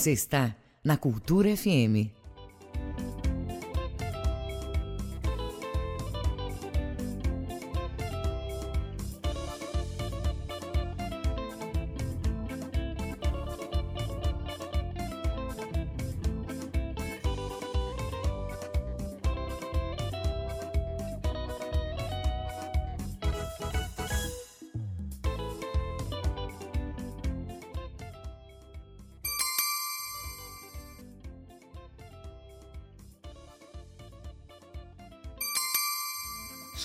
Você está na Cultura FM.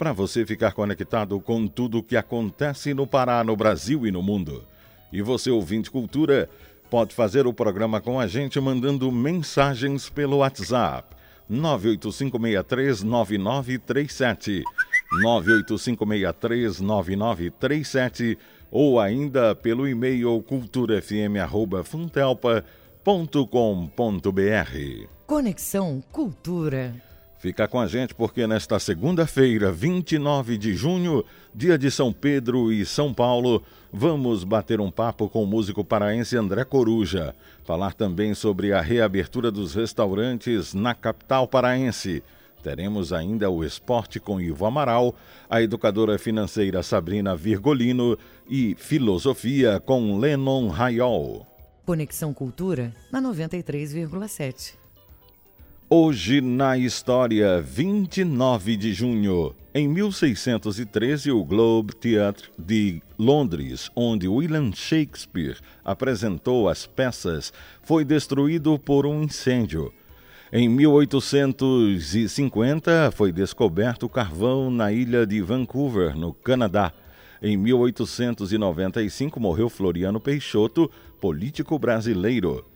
para você ficar conectado com tudo o que acontece no Pará, no Brasil e no mundo. E você, ouvinte cultura, pode fazer o programa com a gente mandando mensagens pelo WhatsApp 985639937 985639937 ou ainda pelo e-mail culturafm@funtelpa.com.br. Conexão Cultura. Fica com a gente porque nesta segunda-feira, 29 de junho, dia de São Pedro e São Paulo, vamos bater um papo com o músico paraense André Coruja. Falar também sobre a reabertura dos restaurantes na capital paraense. Teremos ainda o esporte com Ivo Amaral, a educadora financeira Sabrina Virgolino e filosofia com Lennon Rayol. Conexão Cultura na 93,7. Hoje na história, 29 de junho. Em 1613, o Globe Theatre de Londres, onde William Shakespeare apresentou as peças, foi destruído por um incêndio. Em 1850, foi descoberto carvão na ilha de Vancouver, no Canadá. Em 1895, morreu Floriano Peixoto, político brasileiro.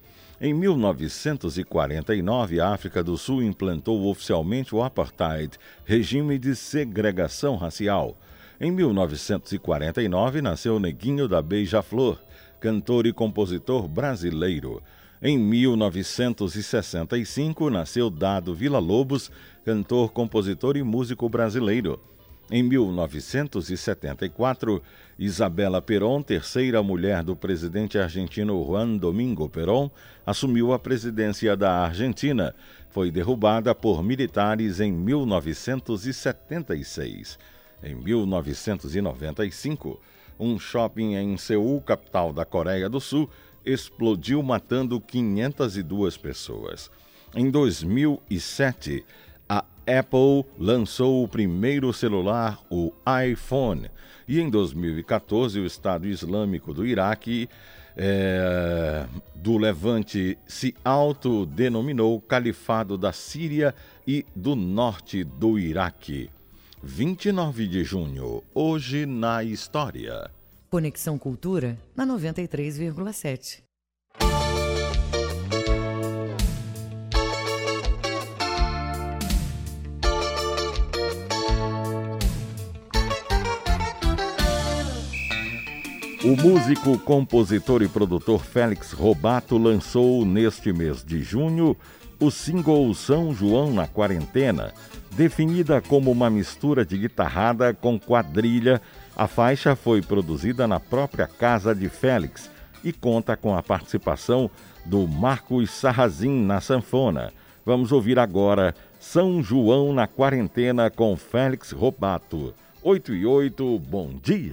Em 1949, a África do Sul implantou oficialmente o apartheid, regime de segregação racial. Em 1949, nasceu Neguinho da Beija-Flor, cantor e compositor brasileiro. Em 1965, nasceu Dado Vila Lobos, cantor, compositor e músico brasileiro. Em 1974, Isabela Perón, terceira mulher do presidente argentino Juan Domingo Perón, assumiu a presidência da Argentina. Foi derrubada por militares em 1976. Em 1995, um shopping em Seul, capital da Coreia do Sul, explodiu matando 502 pessoas. Em 2007, Apple lançou o primeiro celular, o iPhone. E em 2014, o Estado Islâmico do Iraque, é, do Levante, se autodenominou Califado da Síria e do Norte do Iraque. 29 de junho, hoje na história. Conexão Cultura na 93,7. O músico, compositor e produtor Félix Robato lançou neste mês de junho o single São João na Quarentena. Definida como uma mistura de guitarrada com quadrilha, a faixa foi produzida na própria casa de Félix e conta com a participação do Marcos Sarrazin na sanfona. Vamos ouvir agora São João na Quarentena com Félix Robato. 8 e 8, bom dia.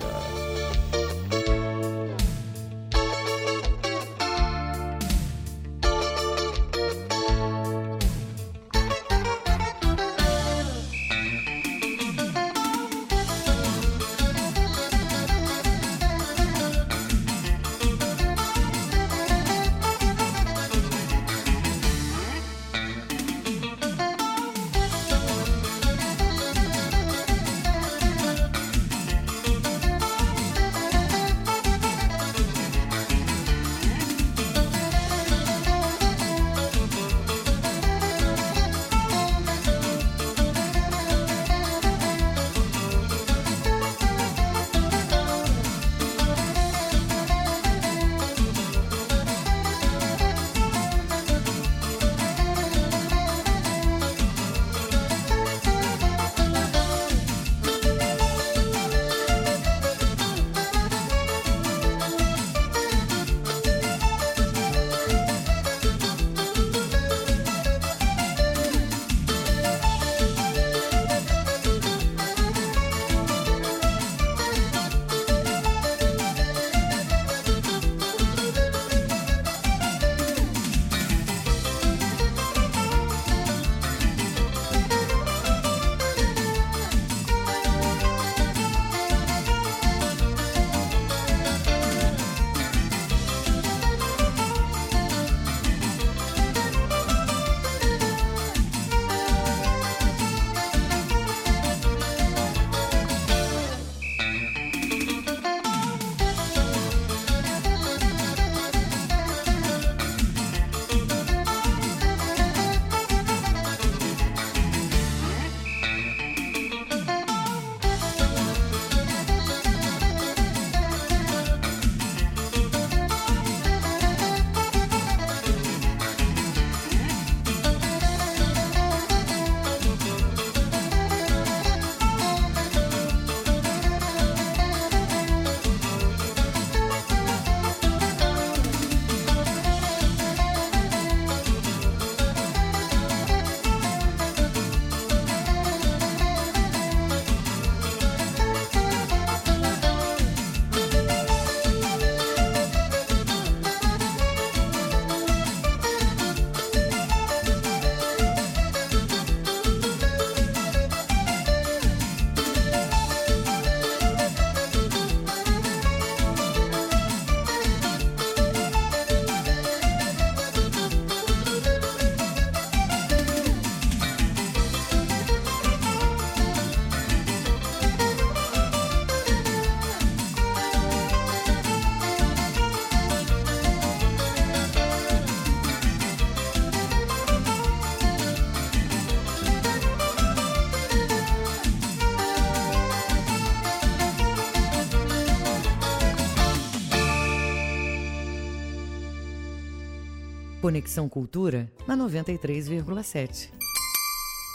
Conexão Cultura na 93,7.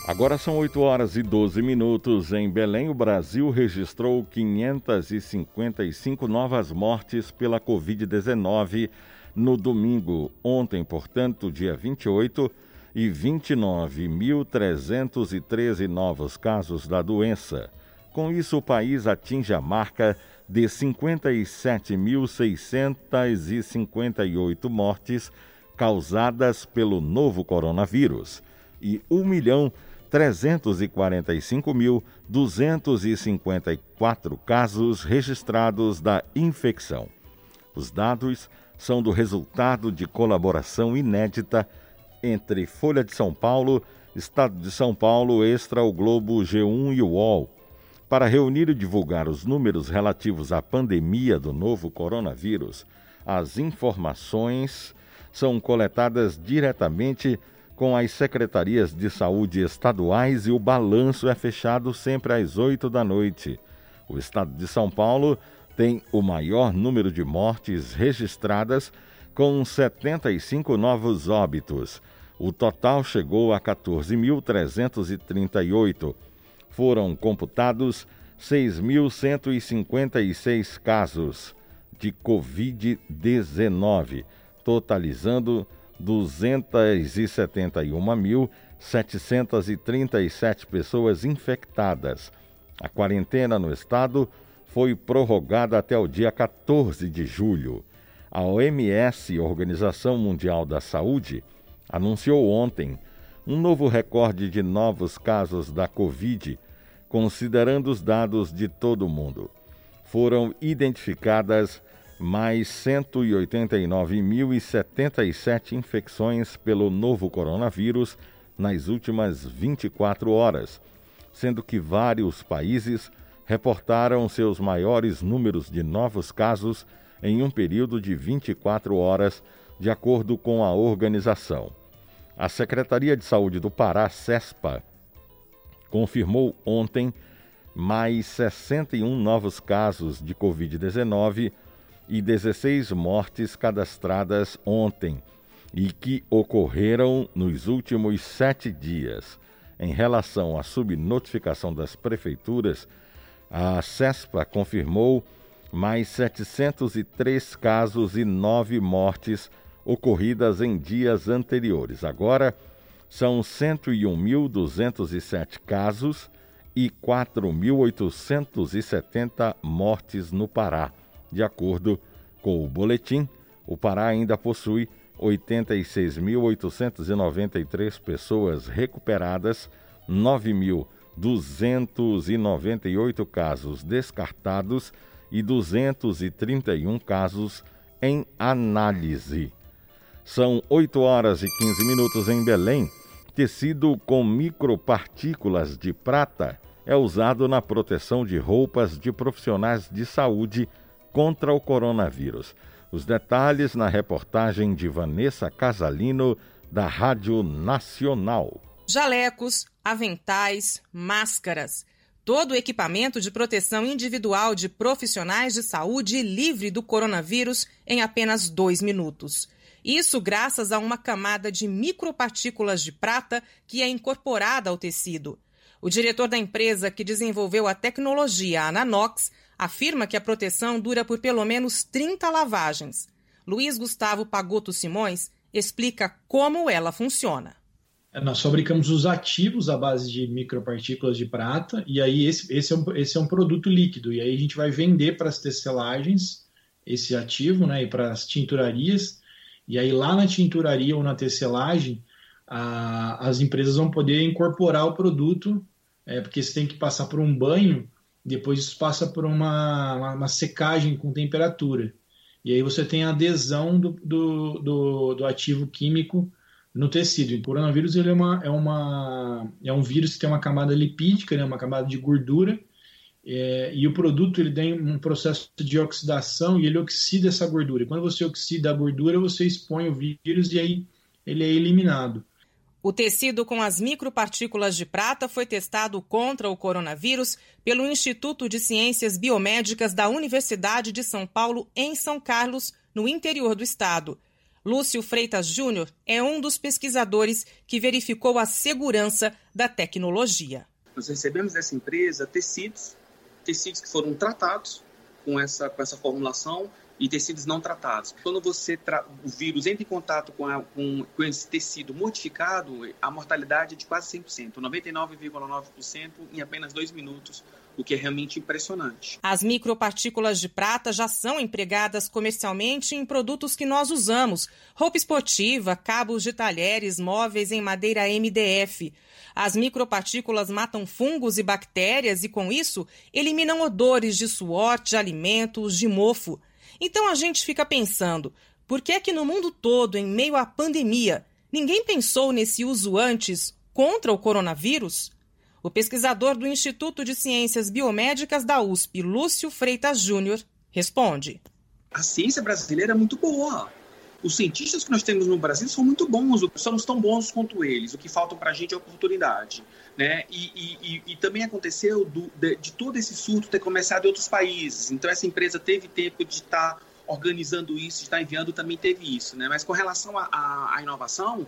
Agora são 8 horas e 12 minutos. Em Belém, o Brasil registrou 555 novas mortes pela Covid-19 no domingo. Ontem, portanto, dia 28, e 29.313 novos casos da doença. Com isso, o país atinge a marca de 57.658 mortes causadas pelo novo coronavírus e 1 milhão 345.254 casos registrados da infecção. Os dados são do resultado de colaboração inédita entre Folha de São Paulo, Estado de São Paulo, Extra, o Globo, G1 e o UOL, para reunir e divulgar os números relativos à pandemia do novo coronavírus. As informações são coletadas diretamente com as secretarias de saúde estaduais e o balanço é fechado sempre às 8 da noite. O estado de São Paulo tem o maior número de mortes registradas, com 75 novos óbitos. O total chegou a 14.338. Foram computados 6.156 casos de Covid-19 totalizando 271.737 pessoas infectadas. A quarentena no estado foi prorrogada até o dia 14 de julho. A OMS, Organização Mundial da Saúde, anunciou ontem um novo recorde de novos casos da Covid, considerando os dados de todo o mundo. Foram identificadas mais 189.077 infecções pelo novo coronavírus nas últimas 24 horas, sendo que vários países reportaram seus maiores números de novos casos em um período de 24 horas, de acordo com a organização. A Secretaria de Saúde do Pará, CESPA, confirmou ontem mais 61 novos casos de Covid-19 e 16 mortes cadastradas ontem e que ocorreram nos últimos sete dias. Em relação à subnotificação das prefeituras, a CESPA confirmou mais 703 casos e nove mortes ocorridas em dias anteriores. Agora, são 101.207 casos e 4.870 mortes no Pará. De acordo com o boletim, o Pará ainda possui 86.893 pessoas recuperadas, 9.298 casos descartados e 231 casos em análise. São 8 horas e 15 minutos em Belém. Tecido com micropartículas de prata é usado na proteção de roupas de profissionais de saúde contra o coronavírus. Os detalhes na reportagem de Vanessa Casalino, da Rádio Nacional. Jalecos, aventais, máscaras. Todo o equipamento de proteção individual de profissionais de saúde livre do coronavírus em apenas dois minutos. Isso graças a uma camada de micropartículas de prata que é incorporada ao tecido. O diretor da empresa que desenvolveu a tecnologia, a Nanox, afirma que a proteção dura por pelo menos 30 lavagens. Luiz Gustavo Pagoto Simões explica como ela funciona. É, nós fabricamos os ativos à base de micropartículas de prata, e aí esse, esse, é, um, esse é um produto líquido, e aí a gente vai vender para as tecelagens esse ativo, né, e para as tinturarias, e aí lá na tinturaria ou na tecelagem, a, as empresas vão poder incorporar o produto, é, porque você tem que passar por um banho depois isso passa por uma, uma, uma, secagem com temperatura. E aí você tem a adesão do, do, do, do ativo químico no tecido. o coronavírus ele é, uma, é, uma, é um vírus que tem uma camada lipídica, né, uma camada de gordura, é, e o produto ele tem um processo de oxidação e ele oxida essa gordura. E quando você oxida a gordura, você expõe o vírus e aí ele é eliminado. O tecido com as micropartículas de prata foi testado contra o coronavírus pelo Instituto de Ciências Biomédicas da Universidade de São Paulo, em São Carlos, no interior do estado. Lúcio Freitas Júnior é um dos pesquisadores que verificou a segurança da tecnologia. Nós recebemos dessa empresa tecidos, tecidos que foram tratados com essa, com essa formulação e tecidos não tratados. Quando você o vírus entra em contato com, a, com, com, esse tecido modificado, a mortalidade é de quase 100%, 99,9% em apenas dois minutos, o que é realmente impressionante. As micropartículas de prata já são empregadas comercialmente em produtos que nós usamos: roupa esportiva, cabos de talheres, móveis em madeira MDF. As micropartículas matam fungos e bactérias e, com isso, eliminam odores de suor, de alimentos, de mofo. Então a gente fica pensando, por que é que no mundo todo, em meio à pandemia, ninguém pensou nesse uso antes contra o coronavírus? O pesquisador do Instituto de Ciências Biomédicas da USP, Lúcio Freitas Júnior, responde. A ciência brasileira é muito boa. Os cientistas que nós temos no Brasil são muito bons, somos tão bons quanto eles. O que falta para a gente é oportunidade. Né? E, e, e também aconteceu do, de, de, todo esse surto ter começado em outros países. Então, essa empresa teve tempo de estar organizando isso, de estar enviando, também teve isso. Né? Mas com relação à inovação,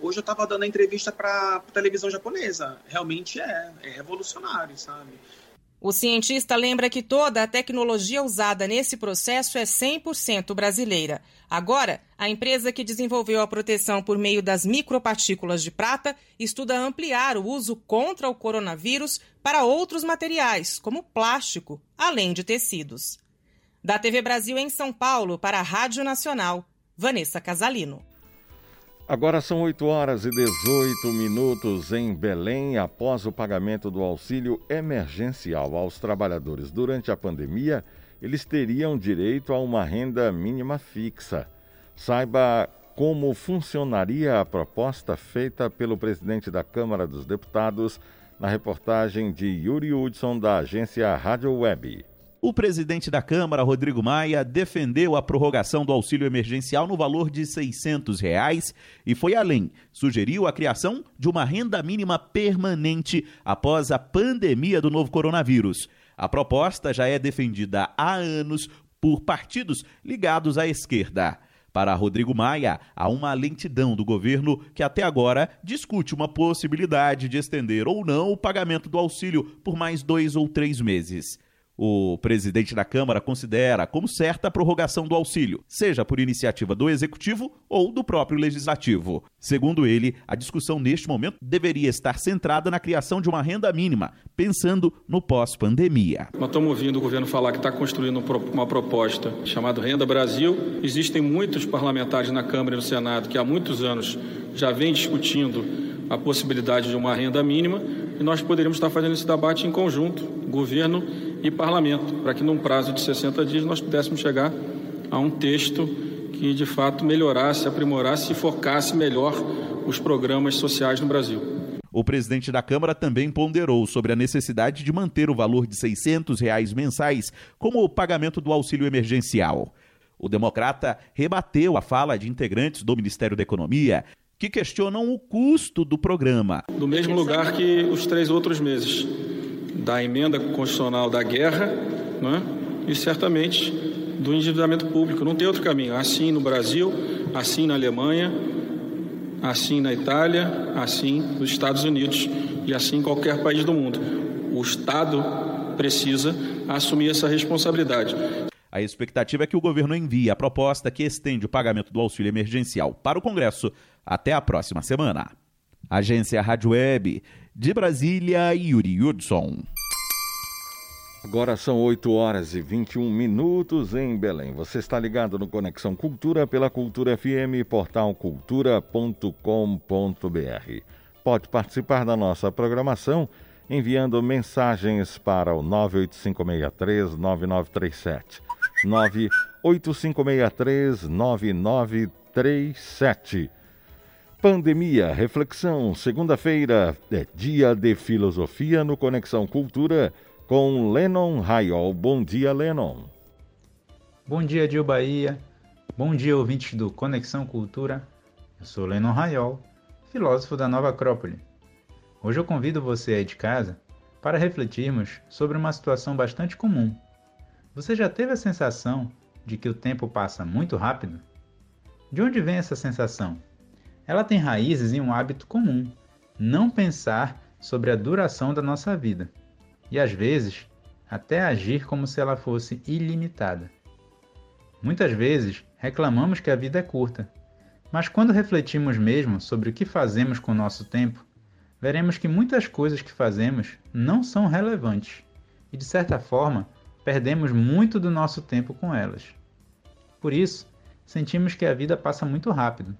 hoje eu estava dando a entrevista para a televisão japonesa. Realmente é, é revolucionário, sabe? O cientista lembra que toda a tecnologia usada nesse processo é 100% brasileira. Agora, A empresa que desenvolveu a proteção por meio das micropartículas de prata estuda ampliar o uso contra o coronavírus para outros materiais, como plástico, além de tecidos. Da TV Brasil em São Paulo para a Rádio Nacional, Vanessa Casalino. Agora são 8 horas e 18 minutos em Belém. Após o pagamento do auxílio emergencial aos trabalhadores durante a pandemia, eles teriam direito a uma renda mínima fixa. Saiba como funcionaria a proposta feita pelo presidente da Câmara dos Deputados na reportagem de Yuri Hudson, da agência Rádio Web. O presidente da Câmara, Rodrigo Maia, defendeu a prorrogação do auxílio emergencial no valor de 600 reais e foi além. Sugeriu a criação de uma renda mínima permanente após a pandemia do novo coronavírus. A proposta já é defendida há anos por partidos ligados à esquerda. Para Rodrigo Maia, há uma lentidão do governo que até agora discute uma possibilidade de estender ou não o pagamento do auxílio por mais dois ou três meses. O presidente da Câmara considera como certa a prorrogação do auxílio, seja por iniciativa do Executivo ou do próprio Legislativo. Segundo ele, a discussão neste momento deveria estar centrada na criação de uma renda mínima, pensando no pós-pandemia. Nós estamos ouvindo o governo falar que está construindo uma proposta chamada Renda Brasil. Existem muitos parlamentares na Câmara e no Senado que há muitos anos já vêm discutindo a possibilidade de uma renda mínima e nós poderíamos estar fazendo esse debate em conjunto, governo e parlamento, para que num prazo de 60 dias nós pudéssemos chegar a um texto que de fato melhorasse, aprimorasse e focasse melhor os programas sociais no Brasil. O presidente da Câmara também ponderou sobre a necessidade de manter o valor de 600 reais mensais como o pagamento do auxílio emergencial. O democrata rebateu a fala de integrantes do Ministério da Economia que questionam o custo do programa. Do mesmo lugar que os três outros meses da emenda constitucional da guerra né, e certamente do endividamento público. Não tem outro caminho. Assim no Brasil, assim na Alemanha, assim na Itália, assim nos Estados Unidos e assim em qualquer país do mundo. O Estado precisa assumir essa responsabilidade. A expectativa é que o governo envie a proposta que estende o pagamento do auxílio emergencial para o Congresso até a próxima semana. Agência Rádio Web de Brasília, Yuri Hudson. Agora são 8 horas e 21 minutos em Belém. Você está ligado no Conexão Cultura pela Cultura FM, portal cultura.com.br. Pode participar da nossa programação enviando mensagens para o 985639937. 985639937. Pandemia, reflexão, segunda-feira é dia de filosofia no Conexão Cultura com Lennon Raiol. Bom dia, Lennon. Bom dia, Dio Bahia. Bom dia, ouvintes do Conexão Cultura. Eu sou Lennon Raiol, filósofo da Nova Acrópole. Hoje eu convido você aí de casa para refletirmos sobre uma situação bastante comum. Você já teve a sensação de que o tempo passa muito rápido? De onde vem essa sensação? Ela tem raízes em um hábito comum: não pensar sobre a duração da nossa vida e, às vezes, até agir como se ela fosse ilimitada. Muitas vezes reclamamos que a vida é curta, mas quando refletimos mesmo sobre o que fazemos com o nosso tempo, veremos que muitas coisas que fazemos não são relevantes e, de certa forma, perdemos muito do nosso tempo com elas. Por isso, sentimos que a vida passa muito rápido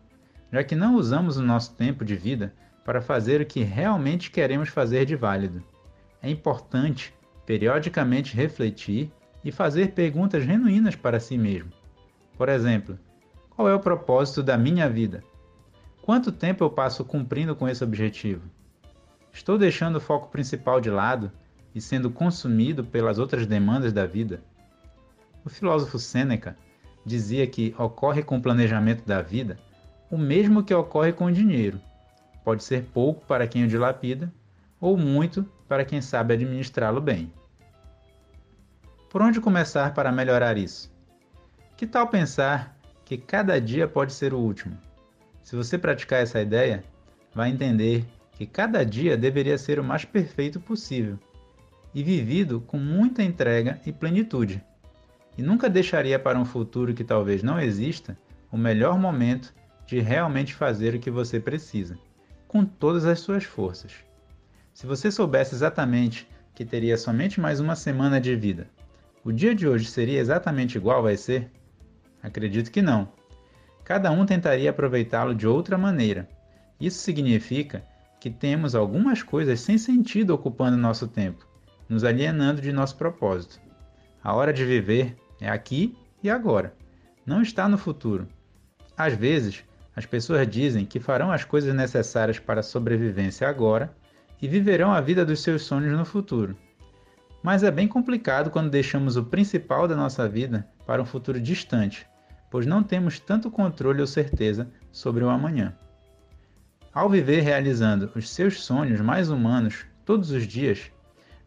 já que não usamos o nosso tempo de vida para fazer o que realmente queremos fazer de válido. É importante periodicamente refletir e fazer perguntas genuínas para si mesmo. Por exemplo, qual é o propósito da minha vida? Quanto tempo eu passo cumprindo com esse objetivo? Estou deixando o foco principal de lado e sendo consumido pelas outras demandas da vida? O filósofo Sêneca dizia que ocorre com o planejamento da vida o mesmo que ocorre com o dinheiro. Pode ser pouco para quem o dilapida, ou muito para quem sabe administrá-lo bem. Por onde começar para melhorar isso? Que tal pensar que cada dia pode ser o último? Se você praticar essa ideia, vai entender que cada dia deveria ser o mais perfeito possível e vivido com muita entrega e plenitude. E nunca deixaria para um futuro que talvez não exista o melhor momento de realmente fazer o que você precisa, com todas as suas forças. Se você soubesse exatamente que teria somente mais uma semana de vida, o dia de hoje seria exatamente igual vai ser? Acredito que não. Cada um tentaria aproveitá-lo de outra maneira. Isso significa que temos algumas coisas sem sentido ocupando nosso tempo, nos alienando de nosso propósito. A hora de viver é aqui e agora, não está no futuro. Às vezes, as pessoas dizem que farão as coisas necessárias para a sobrevivência agora e viverão a vida dos seus sonhos no futuro. Mas é bem complicado quando deixamos o principal da nossa vida para um futuro distante, pois não temos tanto controle ou certeza sobre o amanhã. Ao viver realizando os seus sonhos mais humanos todos os dias,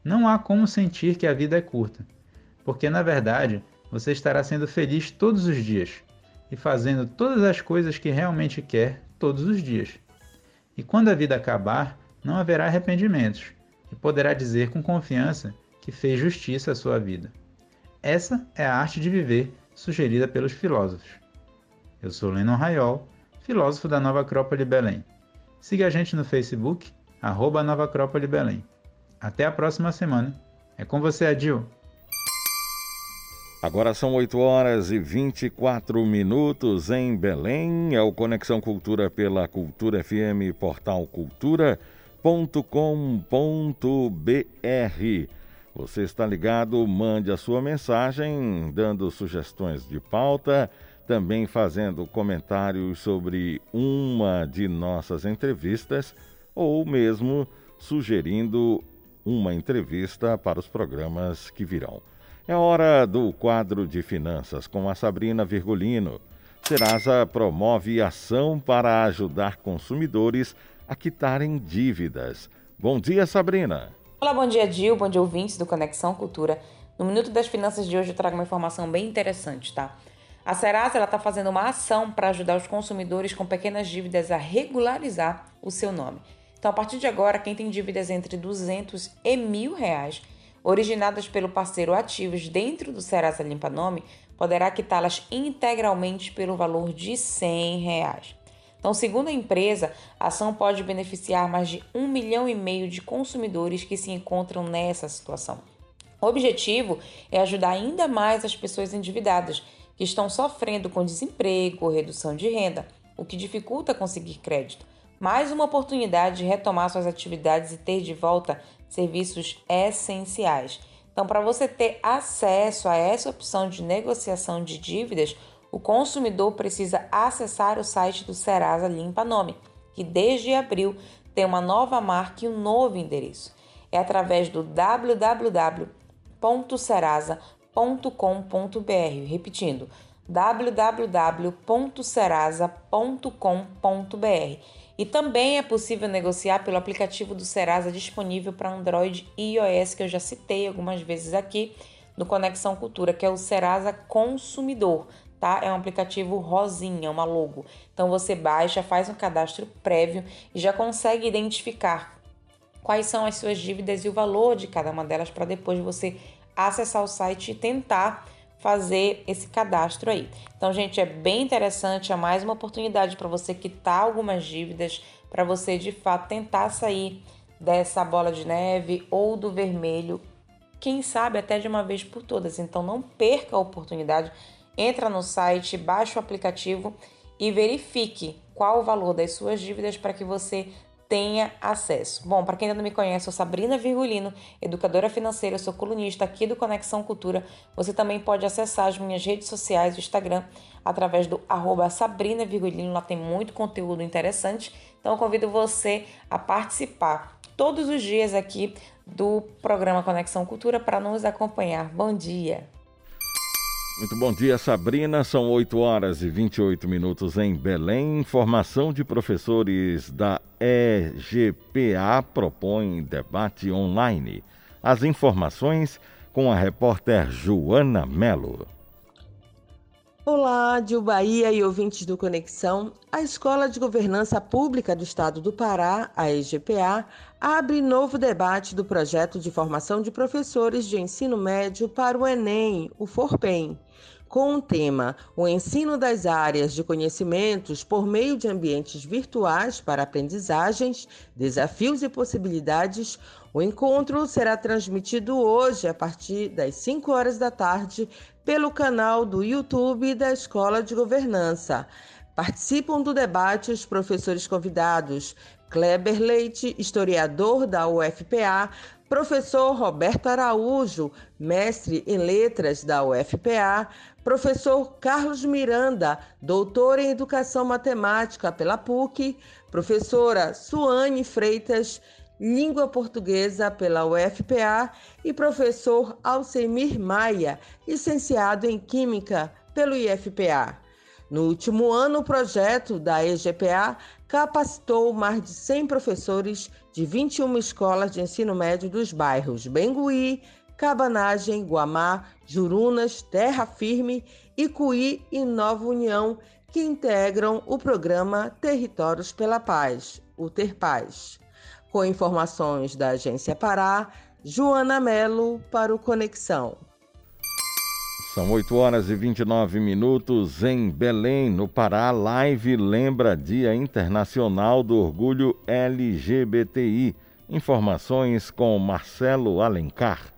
não há como sentir que a vida é curta, porque na verdade você estará sendo feliz todos os dias e fazendo todas as coisas que realmente quer todos os dias. E quando a vida acabar, não haverá arrependimentos e poderá dizer com confiança que fez justiça à sua vida. Essa é a arte de viver sugerida pelos filósofos. Eu sou Lennon Raiol, filósofo da Nova Acrópole Belém. Siga a gente no Facebook, arroba Nova Acrópole Belém. Até a próxima semana. É com você, Adil. Agora são 8 horas e 24 minutos em Belém. É o Conexão Cultura pela Cultura FM, portal cultura.com.br. Você está ligado? Mande a sua mensagem, dando sugestões de pauta, também fazendo comentários sobre uma de nossas entrevistas ou mesmo sugerindo uma entrevista para os programas que virão. É hora do quadro de finanças com a Sabrina Virgulino. Serasa promove ação para ajudar consumidores a quitarem dívidas. Bom dia, Sabrina. Olá, bom dia, Gil. Bom dia, ouvintes do Conexão Cultura. No Minuto das Finanças de hoje eu trago uma informação bem interessante, tá? A Serasa está fazendo uma ação para ajudar os consumidores com pequenas dívidas a regularizar o seu nome. Então, a partir de agora, quem tem dívidas entre 200 e mil reais originadas pelo parceiro ativos dentro do Serasa Limpa Nome, poderá quitá-las integralmente pelo valor de 100 reais. Então, segundo a empresa, a ação pode beneficiar mais de um milhão e meio de consumidores que se encontram nessa situação. O objetivo é ajudar ainda mais as pessoas endividadas que estão sofrendo com desemprego redução de renda, o que dificulta conseguir crédito. Mais uma oportunidade de retomar suas atividades e ter de volta serviços essenciais. Então, para você ter acesso a essa opção de negociação de dívidas, o consumidor precisa acessar o site do Serasa Limpa Nome, que desde abril tem uma nova marca e um novo endereço. É através do www.serasa.com.br, repetindo, www.serasa.com.br e também é possível negociar pelo aplicativo do Serasa disponível para Android e iOS, que eu já citei algumas vezes aqui no Conexão Cultura, que é o Serasa Consumidor. Tá? É um aplicativo rosinha, uma logo. Então você baixa, faz um cadastro prévio e já consegue identificar quais são as suas dívidas e o valor de cada uma delas para depois você acessar o site e tentar fazer esse cadastro aí. Então, gente, é bem interessante, é mais uma oportunidade para você quitar algumas dívidas, para você de fato tentar sair dessa bola de neve ou do vermelho, quem sabe até de uma vez por todas. Então, não perca a oportunidade, entra no site, baixa o aplicativo e verifique qual o valor das suas dívidas para que você tenha acesso. Bom, para quem ainda não me conhece, eu sou Sabrina Virgulino, educadora financeira, sou colunista aqui do Conexão Cultura. Você também pode acessar as minhas redes sociais, o Instagram, através do arroba Sabrina Virgulino, lá tem muito conteúdo interessante. Então eu convido você a participar todos os dias aqui do programa Conexão Cultura para nos acompanhar. Bom dia! Muito bom dia, Sabrina. São 8 horas e 28 minutos em Belém. Informação de professores da EGPA propõe debate online. As informações com a repórter Joana Melo. Olá, Dil Bahia e ouvintes do Conexão. A Escola de Governança Pública do Estado do Pará, a EGPA, abre novo debate do projeto de formação de professores de ensino médio para o Enem, o FORPEM. Com o tema O ensino das áreas de conhecimentos por meio de ambientes virtuais para aprendizagens, desafios e possibilidades. O encontro será transmitido hoje a partir das 5 horas da tarde pelo canal do YouTube da Escola de Governança. Participam do debate os professores convidados Kleber Leite, historiador da UFPA, professor Roberto Araújo, mestre em letras da UFPA, professor Carlos Miranda, doutor em educação matemática pela PUC, professora Suane Freitas, língua portuguesa pela UFPA e professor Alcemir Maia, licenciado em química pelo IFPA. No último ano, o projeto da EGPA capacitou mais de 100 professores de 21 escolas de ensino médio dos bairros Bengui, Cabanagem, Guamá, Jurunas, Terra Firme, Icuí e Nova União, que integram o programa Territórios pela Paz, o Ter Paz. Com informações da Agência Pará, Joana Melo para o Conexão. São 8 horas e 29 minutos em Belém, no Pará. Live lembra Dia Internacional do Orgulho LGBTI. Informações com Marcelo Alencar.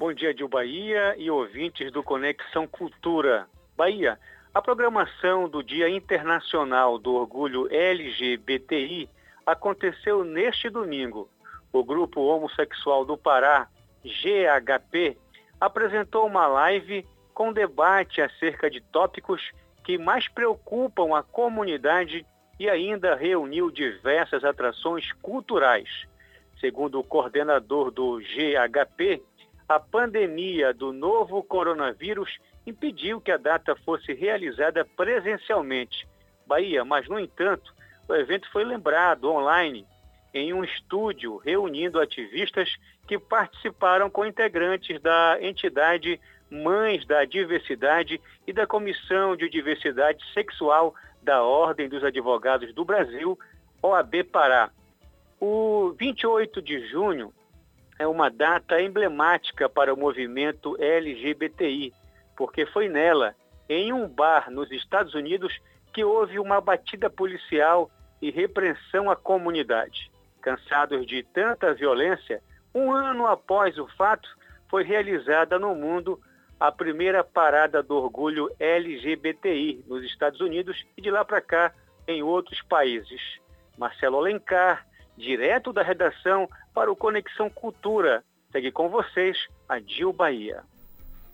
Bom dia, Dil Bahia e ouvintes do Conexão Cultura. Bahia, a programação do Dia Internacional do Orgulho LGBTI aconteceu neste domingo. O grupo homossexual do Pará, GHP, apresentou uma live com debate acerca de tópicos que mais preocupam a comunidade e ainda reuniu diversas atrações culturais. Segundo o coordenador do GHP, a pandemia do novo coronavírus impediu que a data fosse realizada presencialmente. Bahia, mas no entanto, o evento foi lembrado online em um estúdio reunindo ativistas que participaram com integrantes da entidade Mães da Diversidade e da Comissão de Diversidade Sexual da Ordem dos Advogados do Brasil, OAB Pará. O 28 de junho é uma data emblemática para o movimento LGBTI, porque foi nela, em um bar nos Estados Unidos, que houve uma batida policial e repressão à comunidade. Cansados de tanta violência, um ano após o fato, foi realizada no mundo a primeira parada do orgulho LGBTI nos Estados Unidos e de lá para cá em outros países. Marcelo Alencar, direto da redação para o Conexão Cultura. Segue com vocês a Dil Bahia.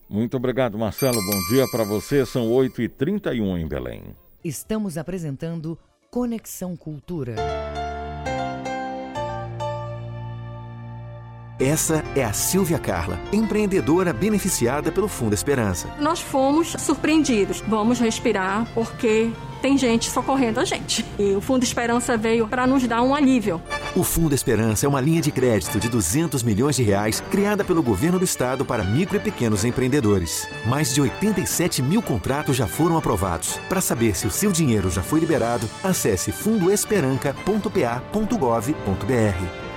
Muito obrigado, Marcelo. Bom dia para você. São 8h31 em Belém. Estamos apresentando Conexão Cultura. Essa é a Silvia Carla, empreendedora beneficiada pelo Fundo Esperança. Nós fomos surpreendidos. Vamos respirar porque tem gente socorrendo a gente. E o Fundo Esperança veio para nos dar um alívio. O Fundo Esperança é uma linha de crédito de 200 milhões de reais criada pelo governo do estado para micro e pequenos empreendedores. Mais de 87 mil contratos já foram aprovados. Para saber se o seu dinheiro já foi liberado, acesse fundoesperanca.pa.gov.br.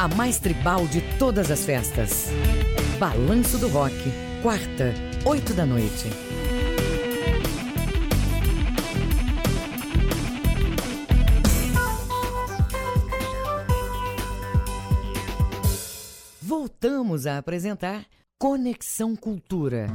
A mais tribal de todas as festas. Balanço do Rock, quarta, oito da noite. Voltamos a apresentar Conexão Cultura.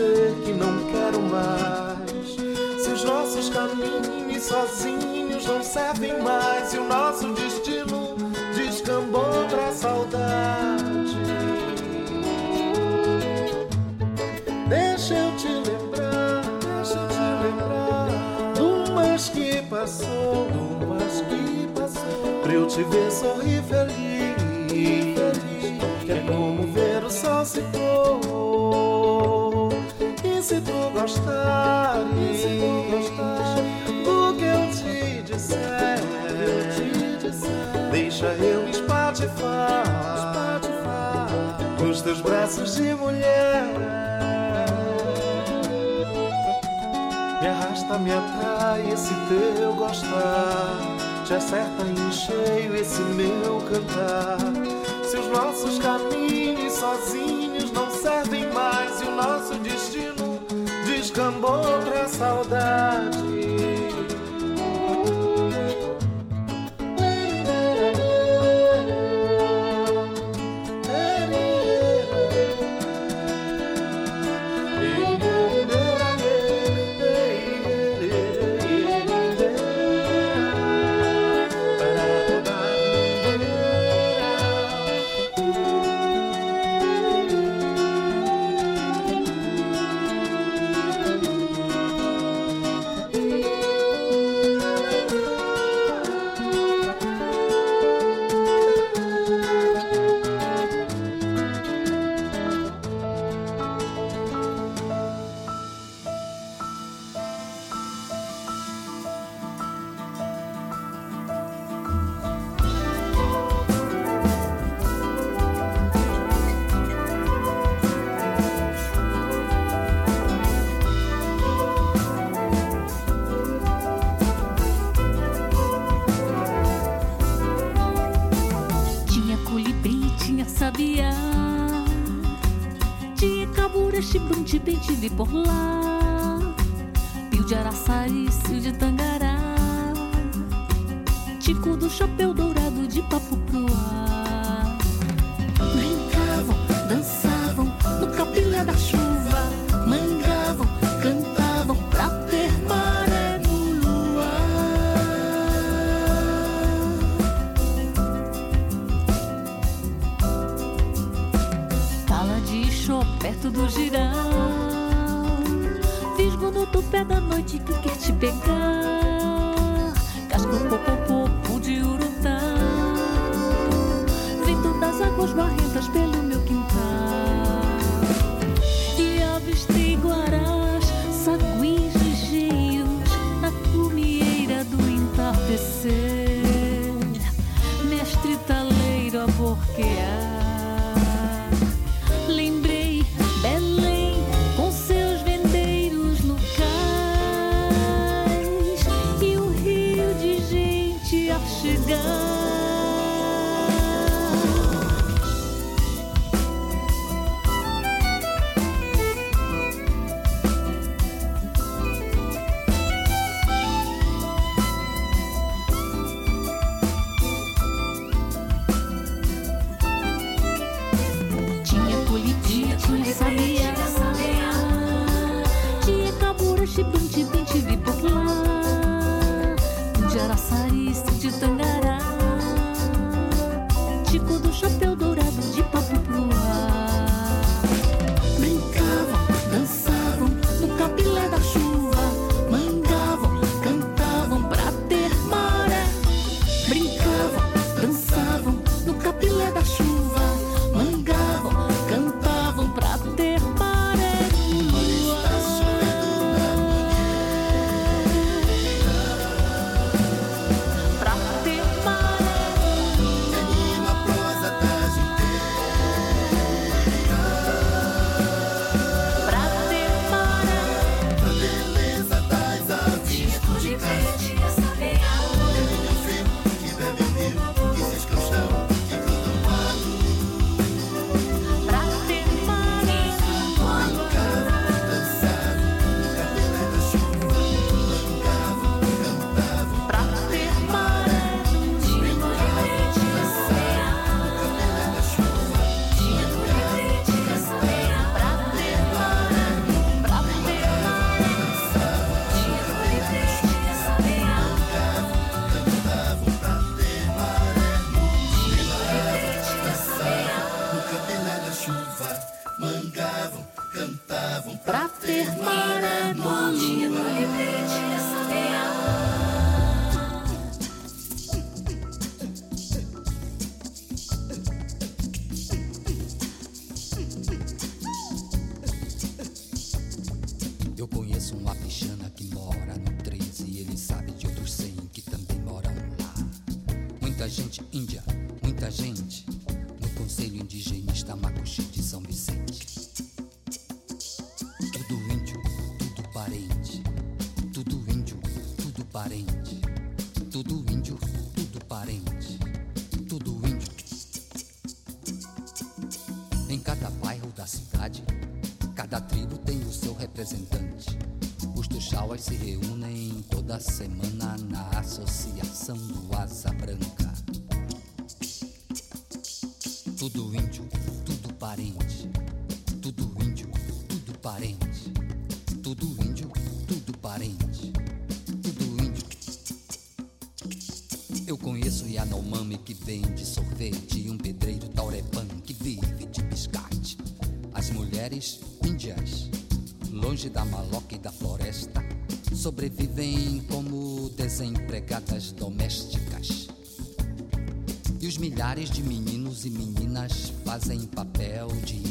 Dizer que não quero mais. Se os nossos caminhos sozinhos não servem mais e o nosso destino descambou pra saudade. Deixa eu te lembrar, deixa eu te lembrar do mas que passou, do mas que passou, pra eu te ver sorrir feliz, que é como ver o sol se pôr. Se tu gostares, do que eu te disser, deixa eu me espatifar, nos teus braços de mulher. Me arrasta, me atrai esse teu gostar. Te acerta em cheio esse meu cantar. Se os nossos caminhos sozinhos não servem mais e o nosso destino descambou pra saudade. Que quer te pegar. Casco popopô de urutá Vento das águas barrentas pelo meu quintal. E avistei guarás, saguis ligeiros Na cumieira do entardecer mulheres índias, longe da maloca e da floresta, sobrevivem como desempregadas domésticas. E os milhares de meninos e meninas fazem papel de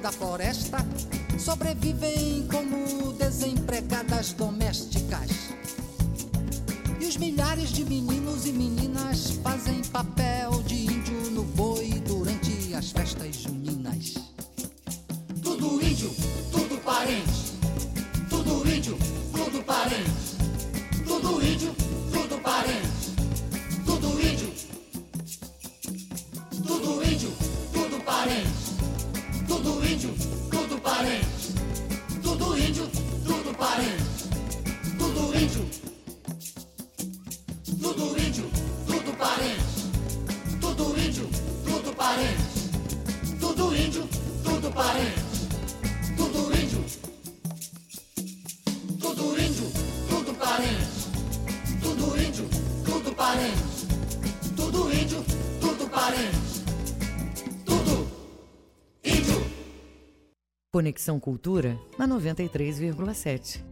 da floresta, Conexão Cultura na 93,7.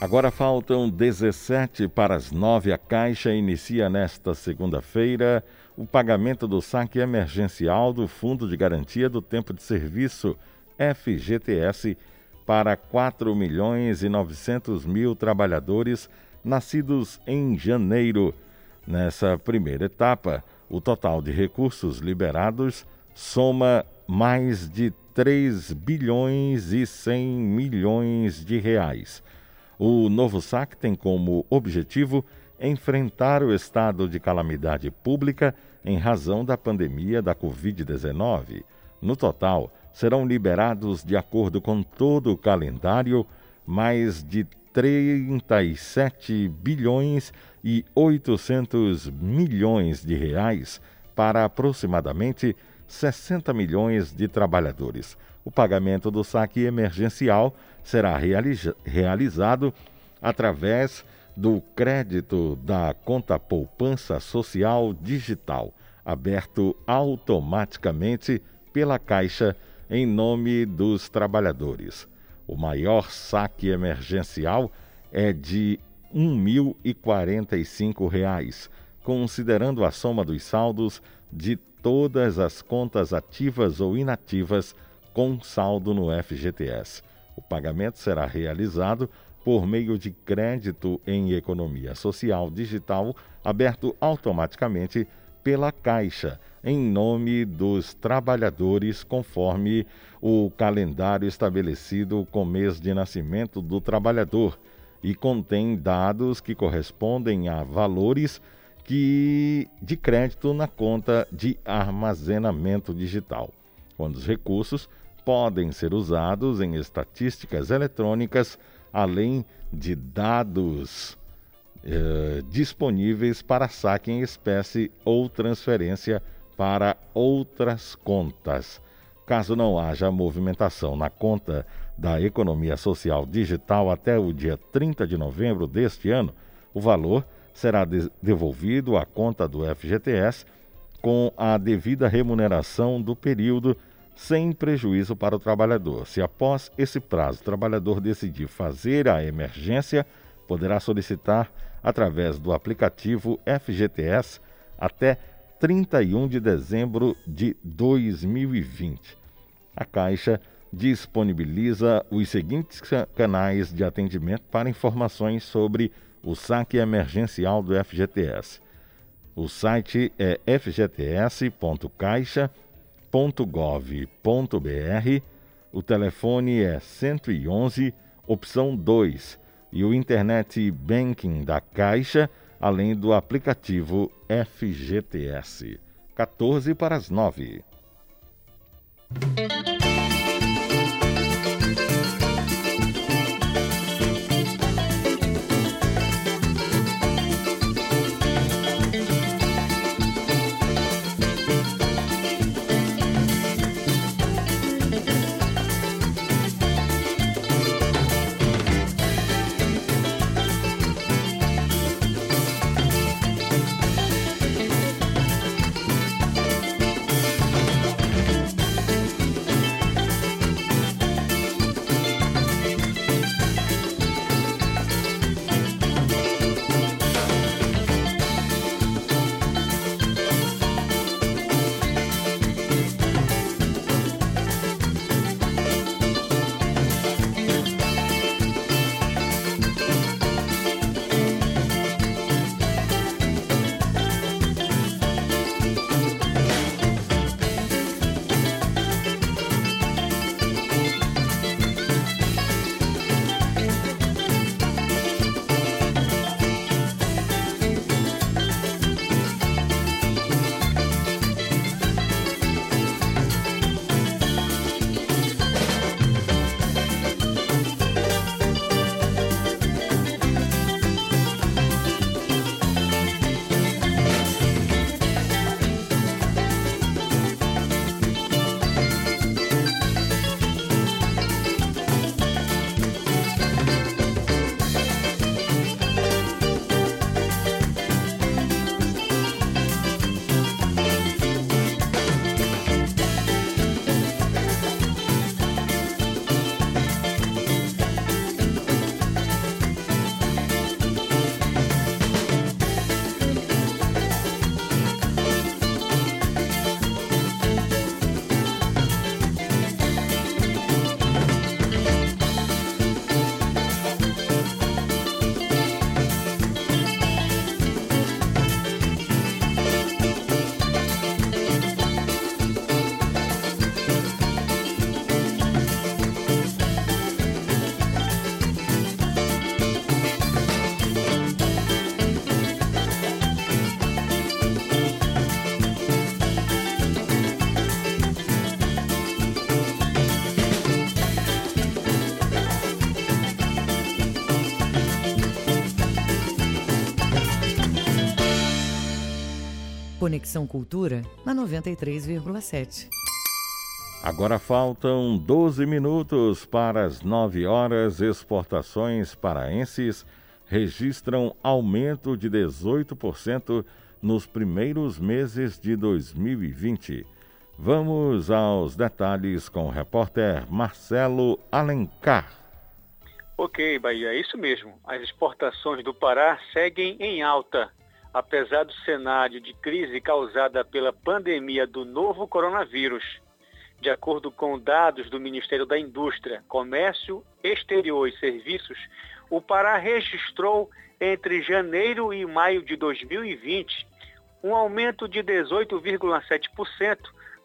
Agora faltam 17 para as 9. A Caixa inicia nesta segunda-feira o pagamento do saque emergencial do Fundo de Garantia do Tempo de Serviço, FGTS, para 4 milhões e 900 mil trabalhadores nascidos em janeiro. Nessa primeira etapa, o total de recursos liberados soma mais de 3 bilhões e 100 milhões de reais. O novo SAC tem como objetivo enfrentar o estado de calamidade pública em razão da pandemia da Covid-19. No total, serão liberados, de acordo com todo o calendário, mais de 37 bilhões e 800 milhões de reais para aproximadamente 60 milhões de trabalhadores. O pagamento do saque emergencial será realiza realizado através do crédito da conta poupança social digital, aberto automaticamente pela Caixa em nome dos trabalhadores. O maior saque emergencial é de R$ 1.045, considerando a soma dos saldos de todas as contas ativas ou inativas com saldo no FGTS. O pagamento será realizado por meio de crédito em economia social digital aberto automaticamente pela Caixa, em nome dos trabalhadores, conforme o calendário estabelecido com mês de nascimento do trabalhador e contém dados que correspondem a valores que de crédito na conta de armazenamento digital, quando os recursos podem ser usados em estatísticas eletrônicas, além de dados eh, disponíveis para saque em espécie ou transferência para outras contas. Caso não haja movimentação na conta da economia social digital até o dia 30 de novembro deste ano, o valor será de devolvido à conta do FGTS com a devida remuneração do período, sem prejuízo para o trabalhador. Se após esse prazo o trabalhador decidir fazer a emergência, poderá solicitar através do aplicativo FGTS até 31 de dezembro de 2020. A Caixa disponibiliza os seguintes canais de atendimento para informações sobre o saque emergencial do FGTS. O site é fgts.caixa.gov.br, o telefone é 111, opção 2 e o Internet Banking da Caixa, além do aplicativo FGTS. 14 para as 9. Conexão Cultura na 93,7. Agora faltam 12 minutos para as 9 horas. Exportações paraenses registram aumento de 18% nos primeiros meses de 2020. Vamos aos detalhes com o repórter Marcelo Alencar. Ok, Bahia, é isso mesmo. As exportações do Pará seguem em alta, apesar do cenário de crise causada pela pandemia do novo coronavírus. De acordo com dados do Ministério da Indústria, Comércio Exterior e Serviços, o Pará registrou entre janeiro e maio de 2020 um aumento de 18,7%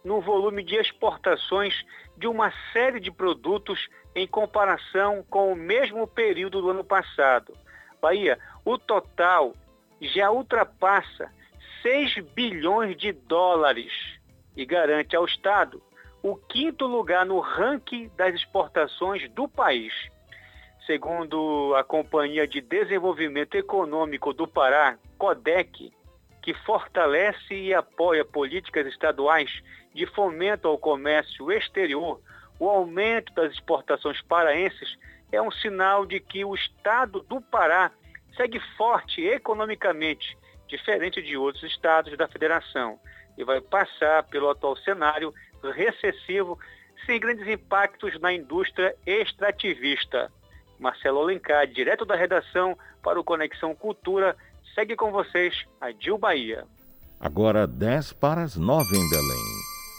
no volume de exportações de uma série de produtos em comparação com o mesmo período do ano passado. Bahia, o total já ultrapassa 6 bilhões de dólares e garante ao Estado o quinto lugar no ranking das exportações do país. Segundo a Companhia de Desenvolvimento Econômico do Pará, CODEC, que fortalece e apoia políticas estaduais de fomento ao comércio exterior, o aumento das exportações paraenses é um sinal de que o estado do Pará segue forte economicamente, diferente de outros estados da federação, e vai passar pelo atual cenário recessivo, sem grandes impactos na indústria extrativista. Marcelo Alencar, direto da redação para o Conexão Cultura, segue com vocês a Dil Bahia. Agora 10 para as 9 em Belém.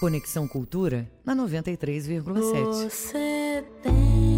Conexão Cultura na 93,7.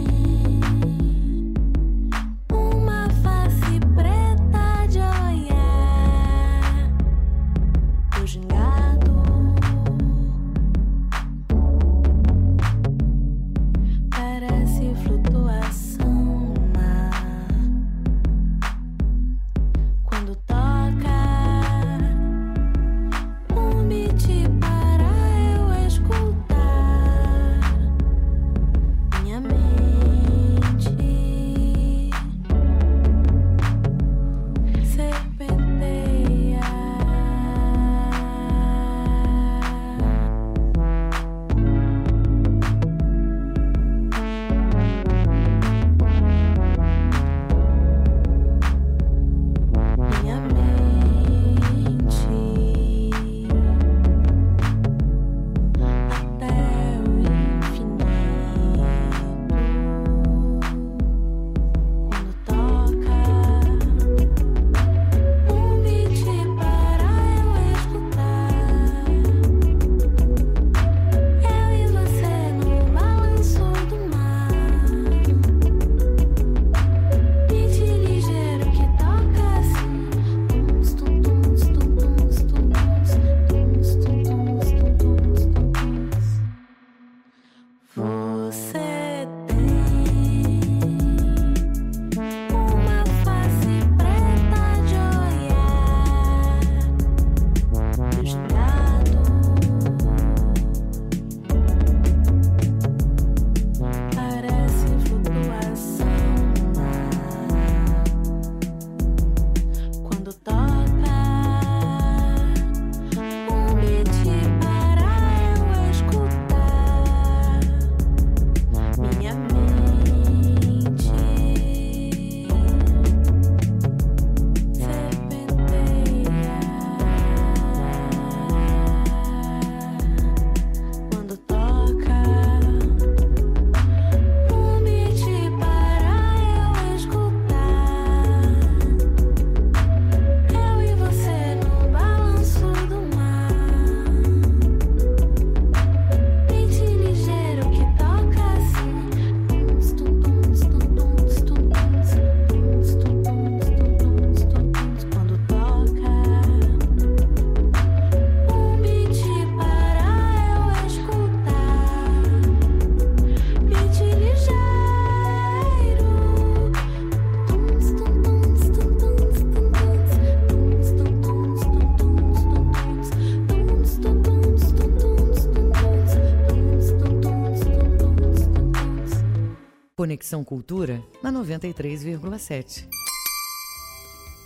Conexão Cultura na 93,7.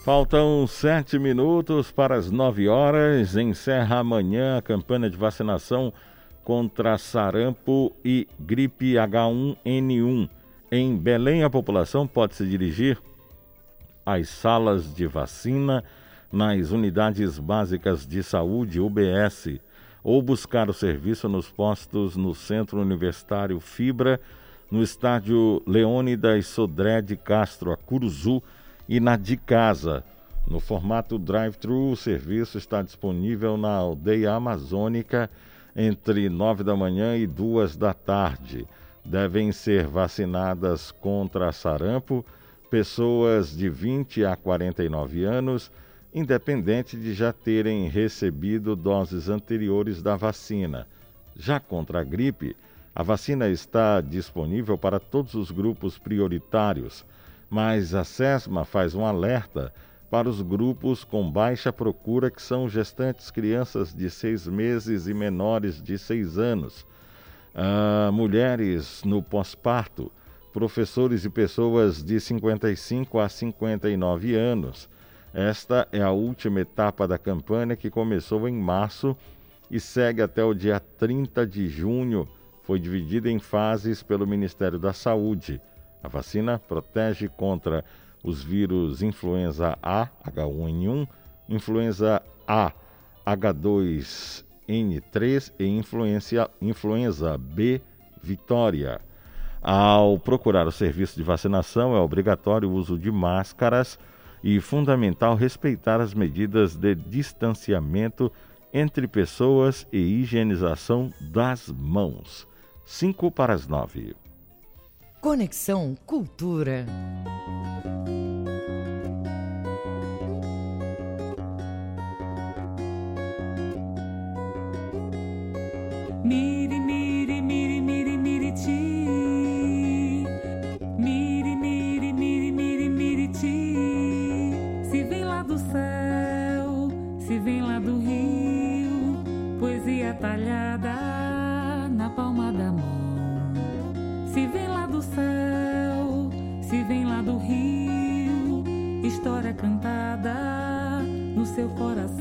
Faltam sete minutos para as nove horas. Encerra amanhã a campanha de vacinação contra sarampo e gripe H1N1. Em Belém, a população pode se dirigir às salas de vacina nas unidades básicas de saúde UBS ou buscar o serviço nos postos no Centro Universitário Fibra no estádio Leônidas Sodré de Castro, a Curuzu, e na de casa. No formato drive-thru, o serviço está disponível na aldeia amazônica entre 9 da manhã e 2 da tarde. Devem ser vacinadas contra sarampo pessoas de 20 a 49 anos, independente de já terem recebido doses anteriores da vacina. Já contra a gripe, a vacina está disponível para todos os grupos prioritários, mas a SESMA faz um alerta para os grupos com baixa procura, que são gestantes crianças de seis meses e menores de seis anos, ah, mulheres no pós-parto, professores e pessoas de 55 a 59 anos. Esta é a última etapa da campanha que começou em março e segue até o dia 30 de junho. Foi dividida em fases pelo Ministério da Saúde. A vacina protege contra os vírus influenza A, H1N1, influenza A, H2N3 e influenza, influenza B, Vitória. Ao procurar o serviço de vacinação, é obrigatório o uso de máscaras e fundamental respeitar as medidas de distanciamento entre pessoas e higienização das mãos. 5 para as 9. Conexão Cultura. Miri, miri, miri, miri, miri, ti. Miri, miri, miri, miri, miri, ti. Se vem lá do céu, se vem lá do rio, poesia talhada seu coração.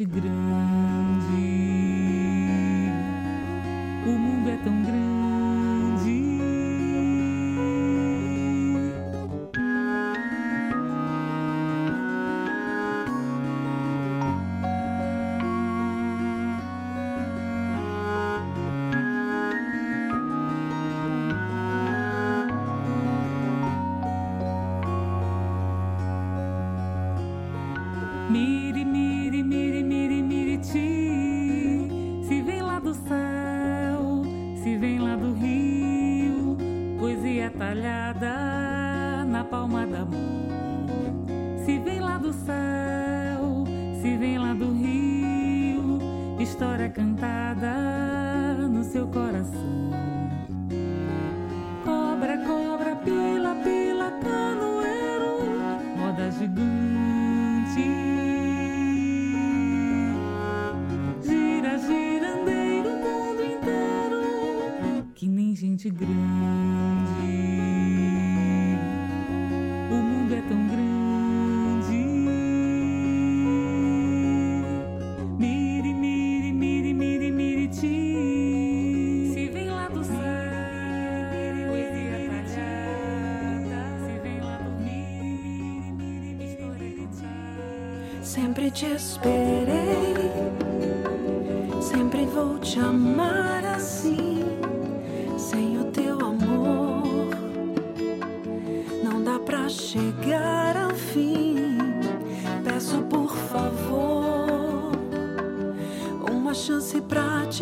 Grande.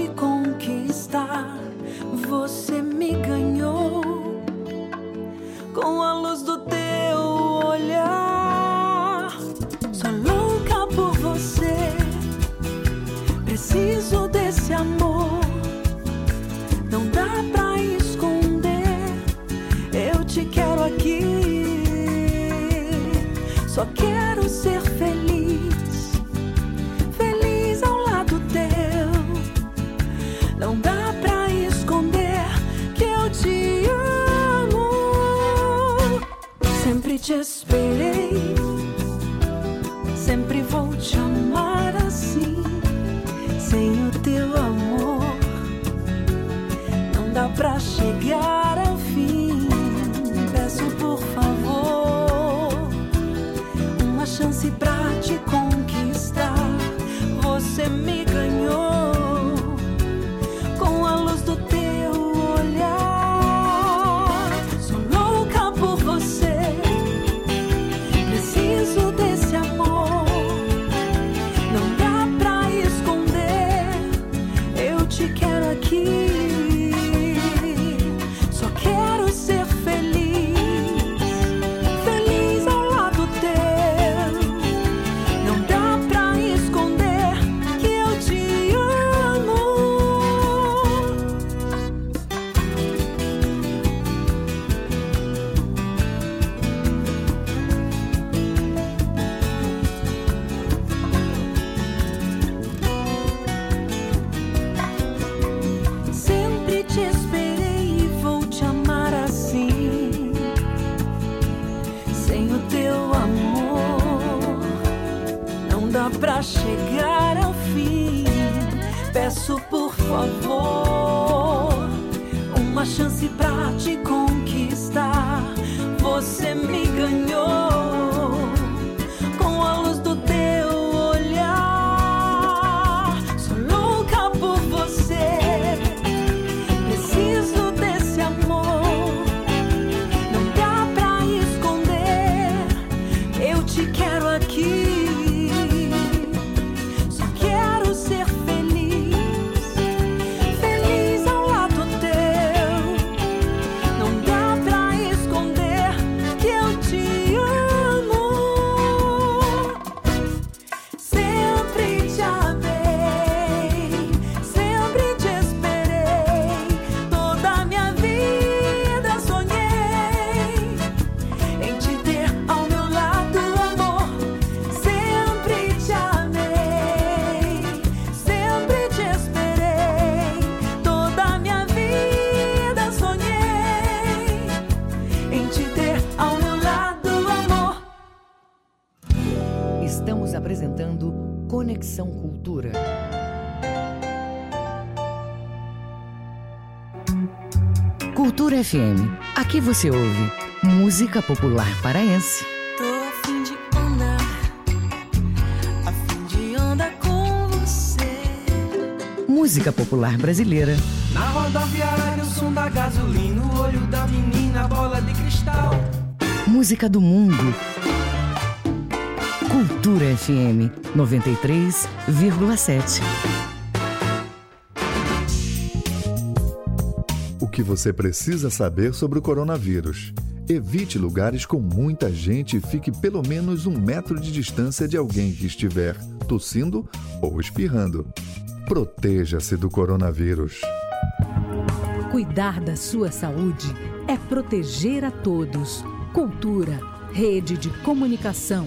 Pra FM. Aqui você ouve música popular paraense. Tô a fim de andar, a fim de andar com você. Música popular brasileira. Na rodoviária, o som da gasolina, o olho da menina, bola de cristal. Música do mundo. Cultura FM 93,7. Que você precisa saber sobre o coronavírus. Evite lugares com muita gente e fique pelo menos um metro de distância de alguém que estiver tossindo ou espirrando. Proteja-se do coronavírus. Cuidar da sua saúde é proteger a todos. Cultura, rede de comunicação.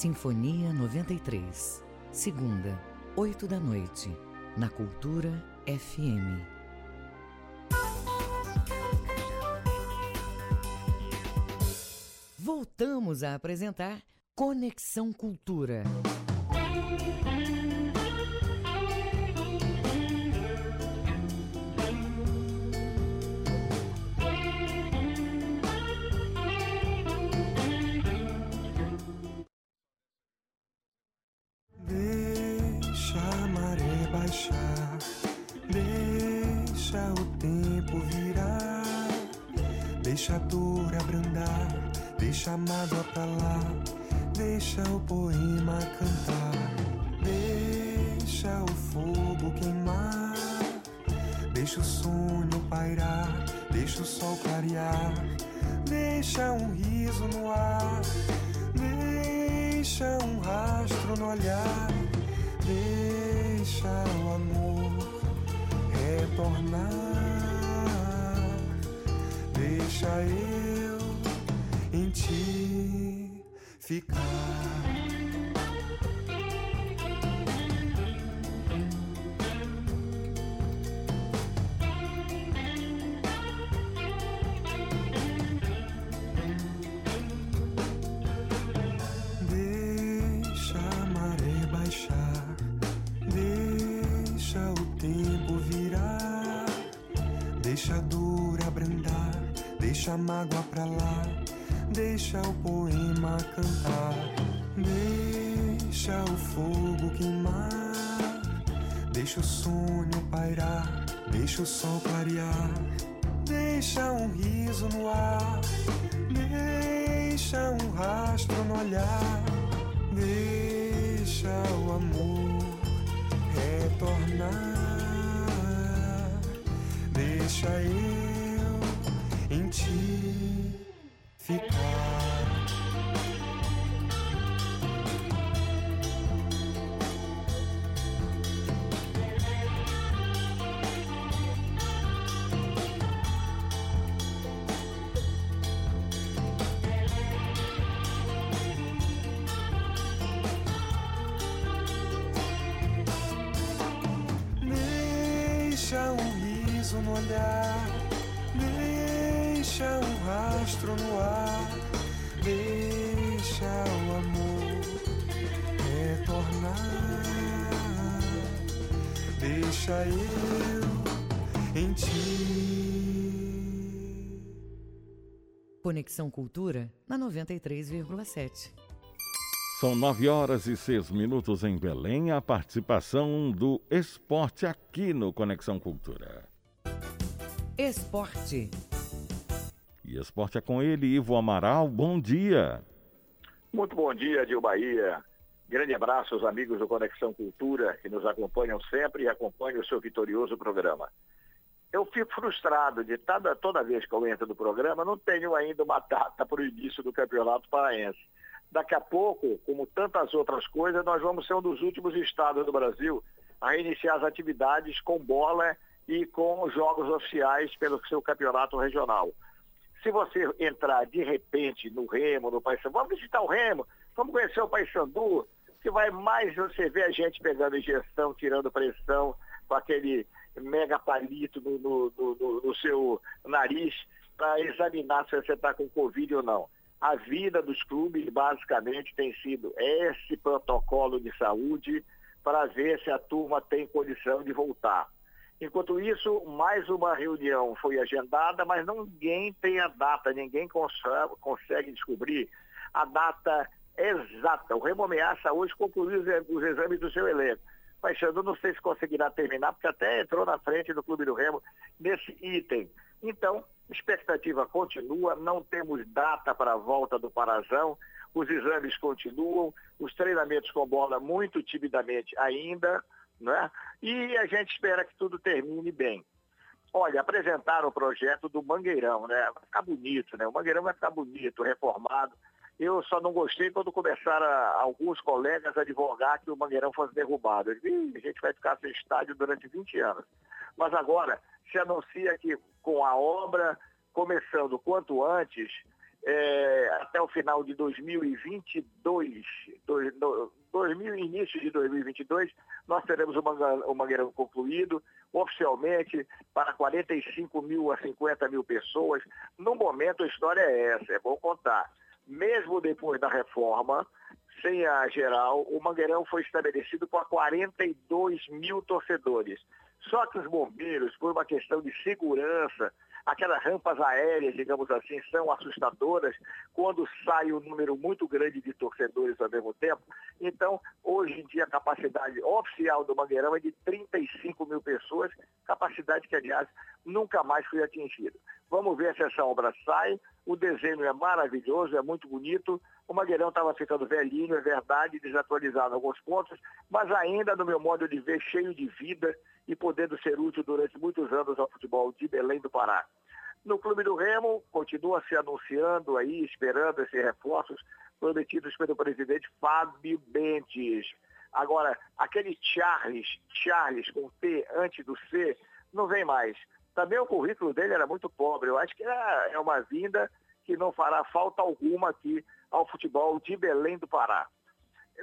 Sinfonia 93, segunda, 8 da noite, na Cultura FM. Voltamos a apresentar Conexão Cultura. Deixa o tempo virar, deixa a dor abrandar, deixa a mágoa pra lá, deixa o poema cantar, deixa o fogo queimar, deixa o sonho pairar, deixa o sol clarear, deixa um riso no ar. Deixa um rastro no olhar, deixa deixar o amor retornar. Deixa eu em ti ficar. Deixa a mágoa pra lá, deixa o poema cantar, deixa o fogo queimar, deixa o sonho pairar, deixa o sol clarear, deixa um riso no ar, deixa um rastro no olhar. Deixa o amor retornar. Deixa eu em ti ficar. Deixa um riso no olhar, rastro no ar, deixa o amor retornar, deixa eu em ti. Conexão Cultura na 93,7. São nove horas e seis minutos em Belém. A participação do esporte aqui no Conexão Cultura. Esporte. E esporte é com ele, Ivo Amaral. Bom dia. Muito bom dia, Dil Bahia. Grande abraço aos amigos do Conexão Cultura que nos acompanham sempre e acompanham o seu vitorioso programa. Eu fico frustrado de toda, toda vez que eu entro no programa, não tenho ainda uma data para o início do Campeonato Paraense. Daqui a pouco, como tantas outras coisas, nós vamos ser um dos últimos estados do Brasil a iniciar as atividades com bola e com jogos oficiais pelo seu campeonato regional. Se você entrar de repente no Remo, no Paysandu, vamos visitar o Remo, vamos conhecer o Paysandu, que vai mais você ver a gente pegando injeção, tirando pressão, com aquele mega palito no, no, no, no seu nariz para examinar se você está com Covid ou não a vida dos clubes basicamente tem sido esse protocolo de saúde para ver se a turma tem condição de voltar. Enquanto isso, mais uma reunião foi agendada, mas ninguém tem a data, ninguém consegue, consegue descobrir a data exata. O Remo ameaça hoje concluir os, exames do seu elenco. Eu não sei se conseguirá terminar, porque até entrou na frente do Clube do Remo nesse item. Então, expectativa continua, não temos data para a volta do Parazão, os exames continuam, os treinamentos com bola muito timidamente ainda, né? E a gente espera que tudo termine bem. Olha, apresentaram o projeto do Mangueirão, né? Vai ficar bonito, né? O Mangueirão vai ficar bonito, reformado. Eu só não gostei quando começaram a, alguns colegas a divulgar que o Mangueirão fosse derrubado. Eu disse, a gente vai ficar sem estádio durante 20 anos. Mas agora se anuncia que com a obra começando quanto antes, é, até o final de 2022, dois, no, 2000, início de 2022, nós teremos o, Manga, o Mangueirão concluído, oficialmente, para 45 mil a 50 mil pessoas. No momento, a história é essa, é bom contar. Mesmo depois da reforma, sem a geral, o Mangueirão foi estabelecido para 42 mil torcedores. Só que os bombeiros, por uma questão de segurança, aquelas rampas aéreas, digamos assim, são assustadoras quando sai um número muito grande de torcedores ao mesmo tempo. Então, hoje em dia, a capacidade oficial do Mangueirão é de 35 mil pessoas, capacidade que, aliás, nunca mais foi atingida. Vamos ver se essa obra sai. O desenho é maravilhoso, é muito bonito. O Mangueirão estava ficando velhinho, é verdade, desatualizado em alguns pontos, mas ainda, no meu modo de ver, cheio de vida e podendo ser útil durante muitos anos ao futebol de Belém do Pará. No Clube do Remo, continua se anunciando aí, esperando esses reforços prometidos pelo presidente Fábio Bentes. Agora, aquele Charles, Charles com T antes do C, não vem mais. Também o currículo dele era muito pobre. Eu acho que é uma vinda que não fará falta alguma aqui ao futebol de Belém do Pará.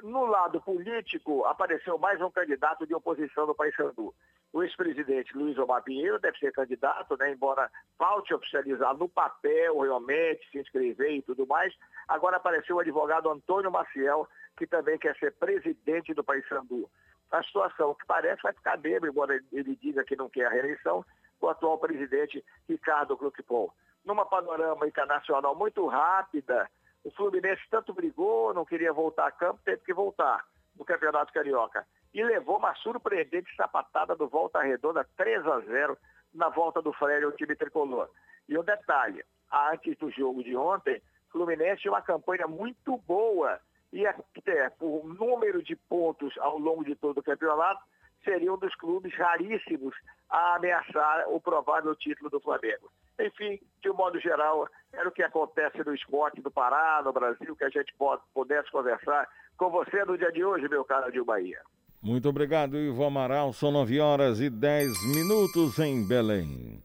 No lado político, apareceu mais um candidato de oposição do Paysandu. O ex-presidente Luiz Omar Pinheiro deve ser candidato, né, embora falte oficializar no papel realmente, se inscrever e tudo mais. Agora apareceu o advogado Antônio Maciel, que também quer ser presidente do Paysandu. A situação que parece vai ficar bem, embora ele diga que não quer a reeleição, o atual presidente Ricardo Gluckpol. Numa panorama internacional muito rápida, o Fluminense tanto brigou, não queria voltar a campo, teve que voltar no Campeonato Carioca. E levou uma surpreendente sapatada do Volta Redonda 3 a 0 na volta do Freire ao time tricolor. E um detalhe, antes do jogo de ontem, o Fluminense tinha uma campanha muito boa e até por número de pontos ao longo de todo o campeonato, seria um dos clubes raríssimos a ameaçar o provável título do Flamengo. Enfim, de um modo geral, era o que acontece no esporte do Pará, no Brasil, que a gente pode, pudesse conversar com você no dia de hoje, meu caro Adil Bahia. Muito obrigado, Ivo Amaral. São 9 horas e 10 minutos em Belém.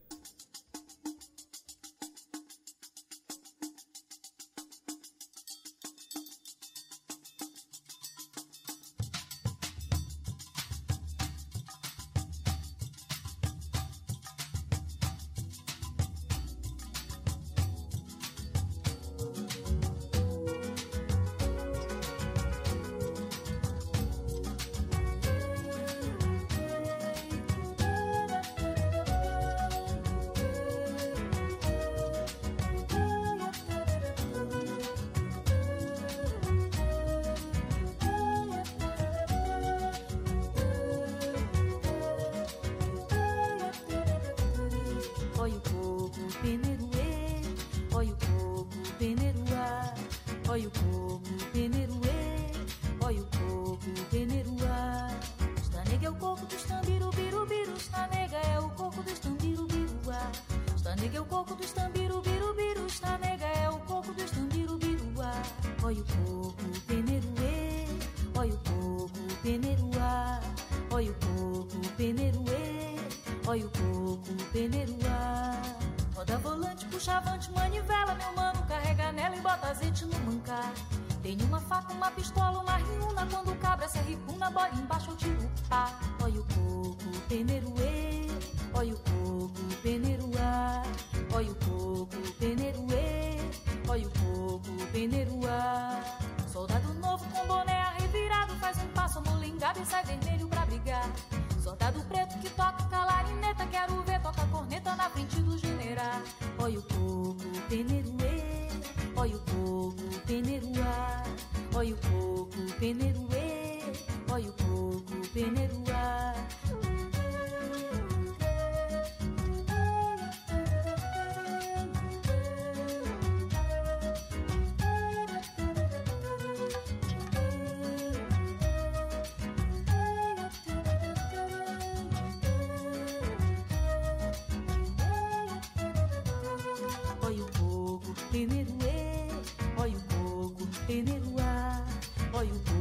Olha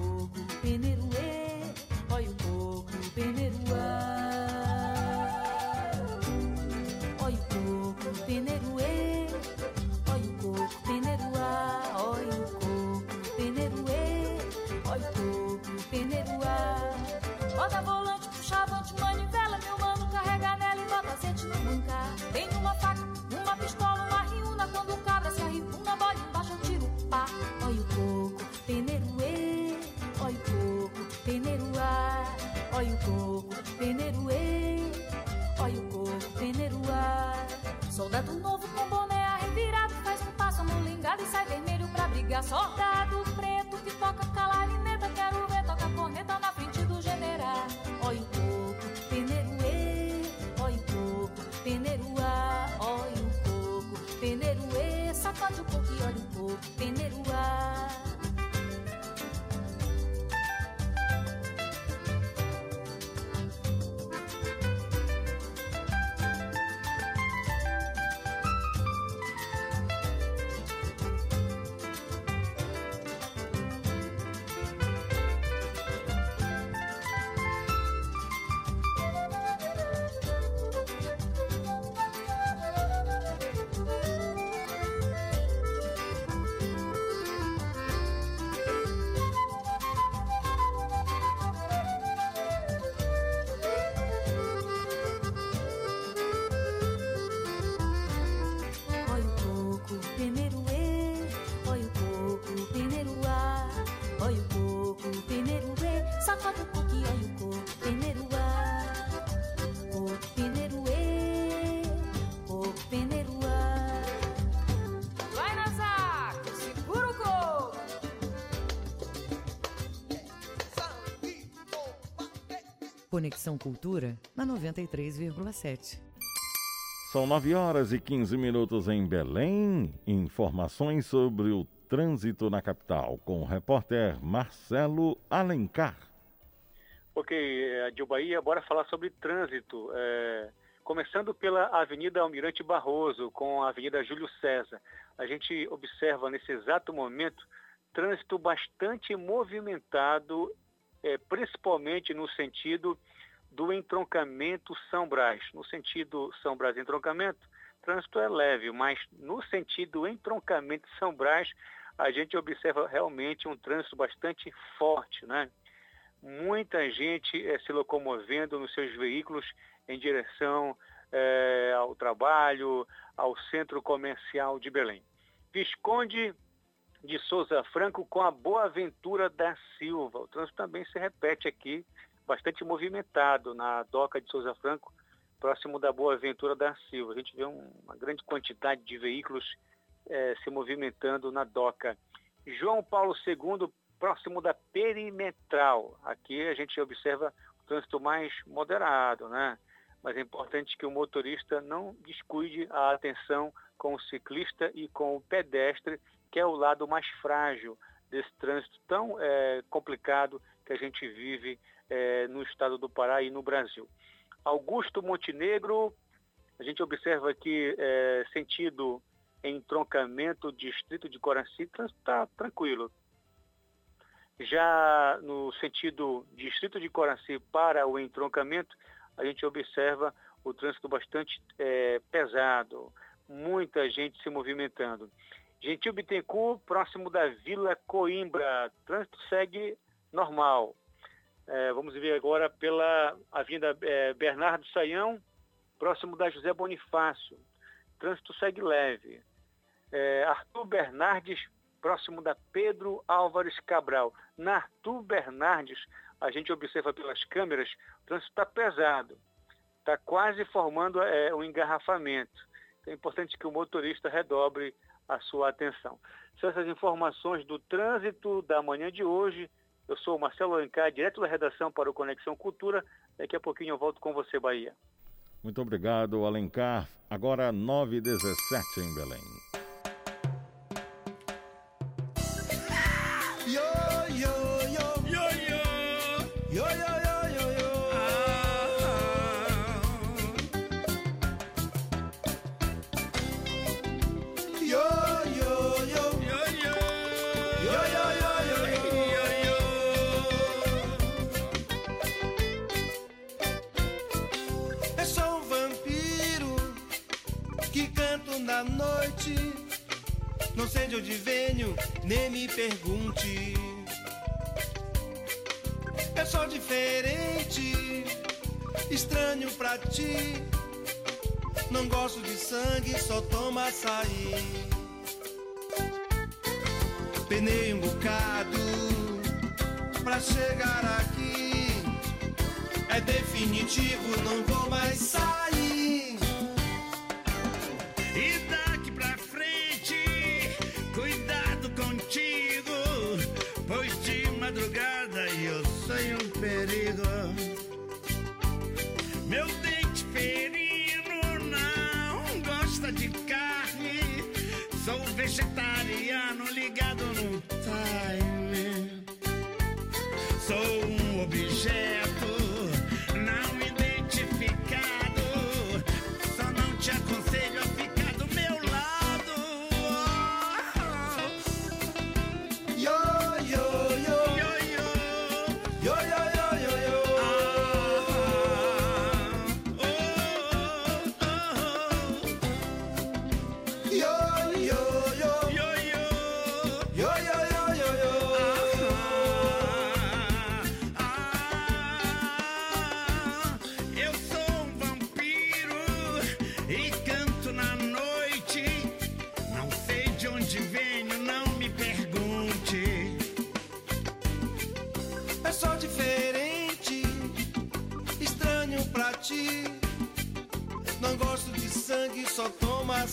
pra Conexão Cultura na 93,7. São 9 horas e 15 minutos em Belém. Informações sobre o trânsito na capital com o repórter Marcelo Alencar. Ok, Adil Bahia, bora falar sobre trânsito. É, começando pela Avenida Almirante Barroso com a Avenida Júlio César. A gente observa nesse exato momento trânsito bastante movimentado, é, principalmente no sentido do entroncamento São Brás. No sentido São Brás entroncamento, trânsito é leve, mas no sentido entroncamento São Brás, a gente observa realmente um trânsito bastante forte, né? Muita gente é, se locomovendo nos seus veículos em direção é, ao trabalho, ao centro comercial de Belém. Visconde de Souza Franco com a Boa Ventura da Silva. O trânsito também se repete aqui bastante movimentado na doca de Souza Franco, próximo da Boa Ventura da Silva. A gente vê um, uma grande quantidade de veículos eh, se movimentando na doca. João Paulo II, próximo da Perimetral. Aqui a gente observa o trânsito mais moderado, né? Mas é importante que o motorista não descuide a atenção com o ciclista e com o pedestre, que é o lado mais frágil desse trânsito tão é, complicado que a gente vive é, no estado do Pará e no Brasil. Augusto Montenegro, a gente observa aqui é, sentido entroncamento distrito de Coraci, está tranquilo. Já no sentido distrito de Coraci para o entroncamento, a gente observa o trânsito bastante é, pesado, muita gente se movimentando. Gentil Bittencourt, próximo da Vila Coimbra, trânsito segue normal. É, vamos ver agora pela Avenida é, Bernardo Saião, próximo da José Bonifácio. Trânsito segue leve. É, Arthur Bernardes, próximo da Pedro Álvares Cabral. Na Arthur Bernardes, a gente observa pelas câmeras, o trânsito está pesado. Está quase formando é, um engarrafamento. Então é importante que o motorista redobre a sua atenção. São essas informações do trânsito da manhã de hoje. Eu sou o Marcelo Alencar, direto da redação para o Conexão Cultura. Daqui a pouquinho eu volto com você, Bahia. Muito obrigado, Alencar. Agora 9h17 em Belém. Na noite. Não sei de onde venho, nem me pergunte. Eu sou diferente, estranho pra ti. Não gosto de sangue, só tomo açaí. Penei um bocado pra chegar aqui. É definitivo, não vou mais sair.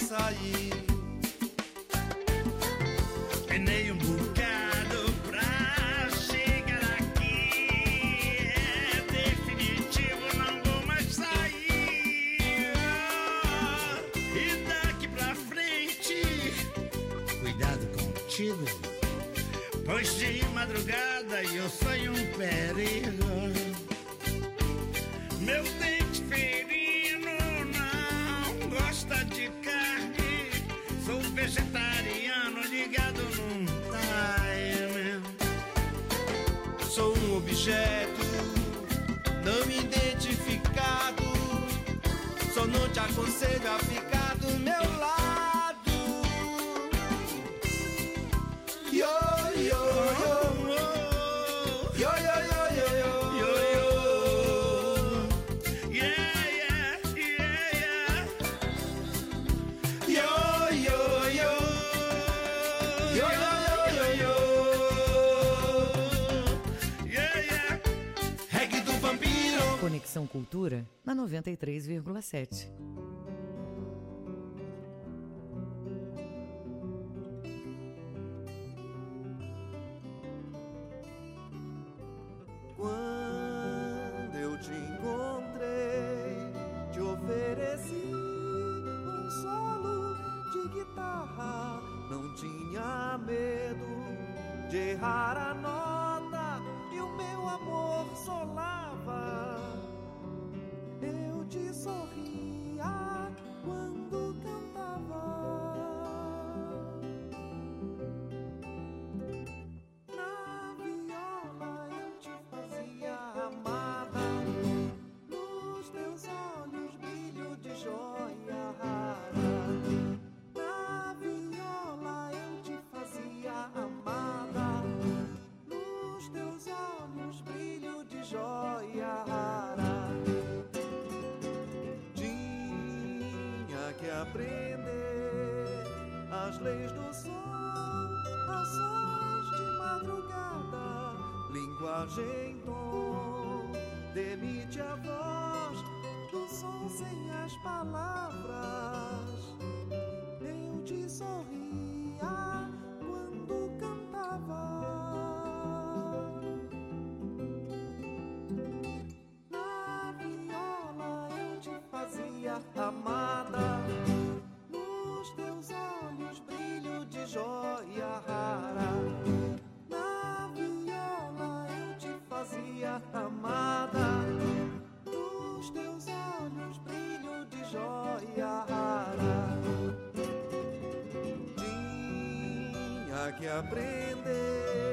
sair. 93,7. Aprender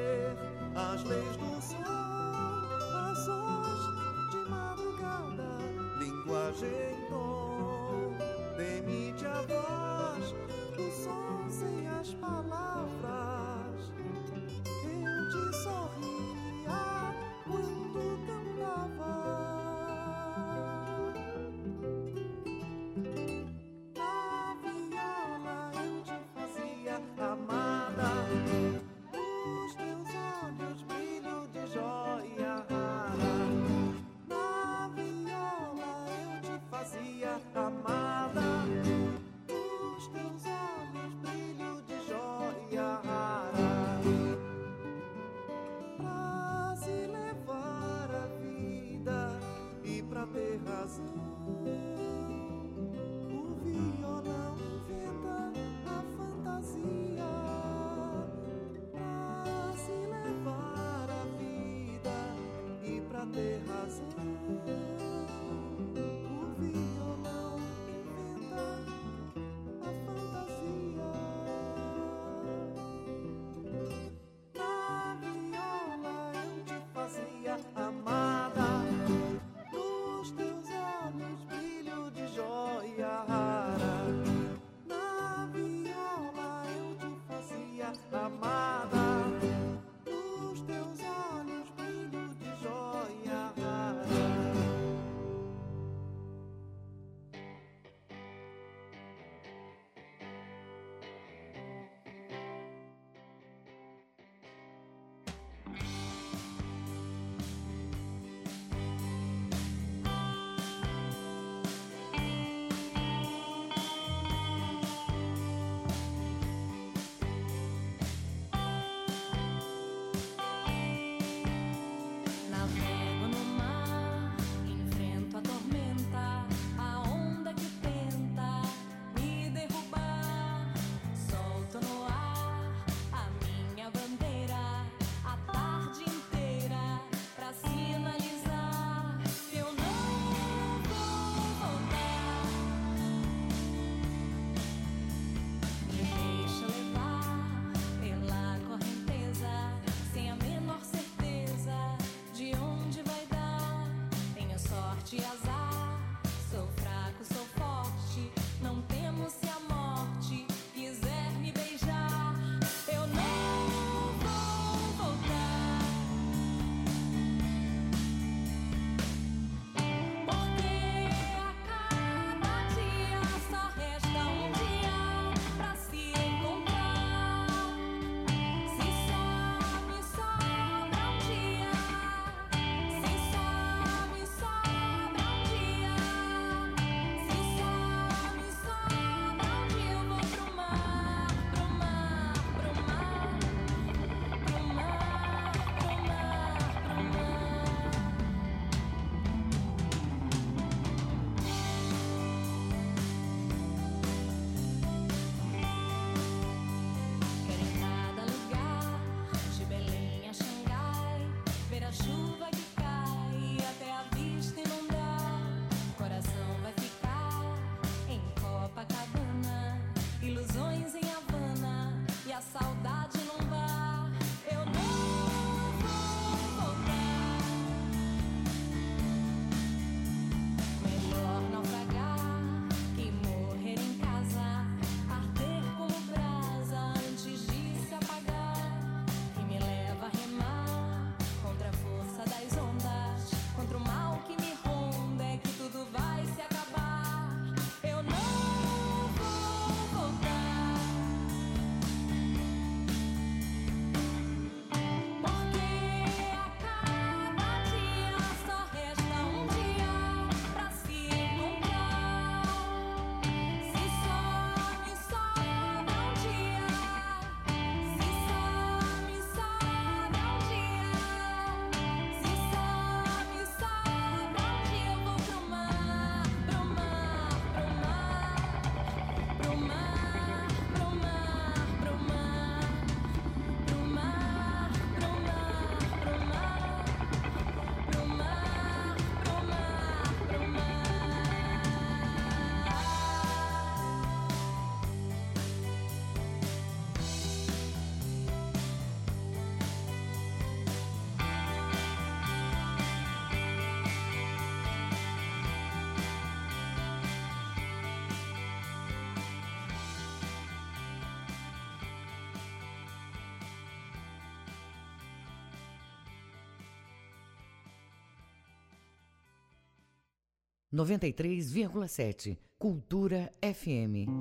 93,7 Cultura FM.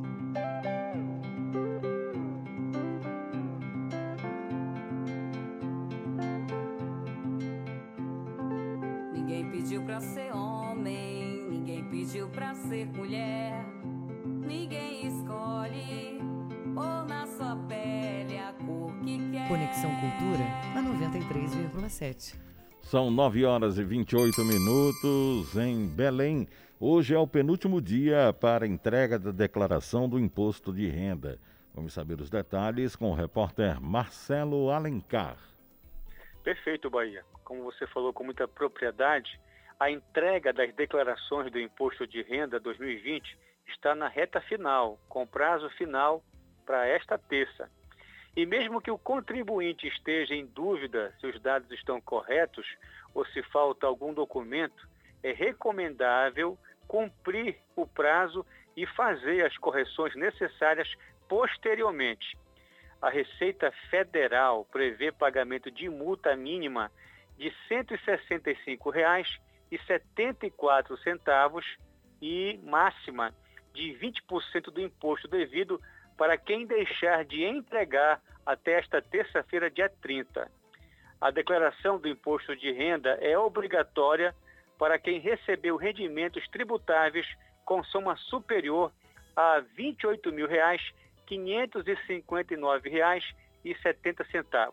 Ninguém pediu pra ser homem, ninguém pediu pra ser mulher. Ninguém escolhe ou na sua pele a cor que quer. Conexão Cultura a 93,7. São 9 horas e 28 minutos em Belém. Hoje é o penúltimo dia para entrega da declaração do imposto de renda. Vamos saber os detalhes com o repórter Marcelo Alencar. Perfeito, Bahia. Como você falou com muita propriedade, a entrega das declarações do Imposto de Renda 2020 está na reta final, com prazo final para esta terça. E mesmo que o contribuinte esteja em dúvida se os dados estão corretos ou se falta algum documento, é recomendável cumprir o prazo e fazer as correções necessárias posteriormente. A Receita Federal prevê pagamento de multa mínima de R$ 165,74 e máxima de 20% do imposto devido para quem deixar de entregar até esta terça-feira, dia 30. A declaração do imposto de renda é obrigatória para quem recebeu rendimentos tributáveis com soma superior a R$ 28.559,70.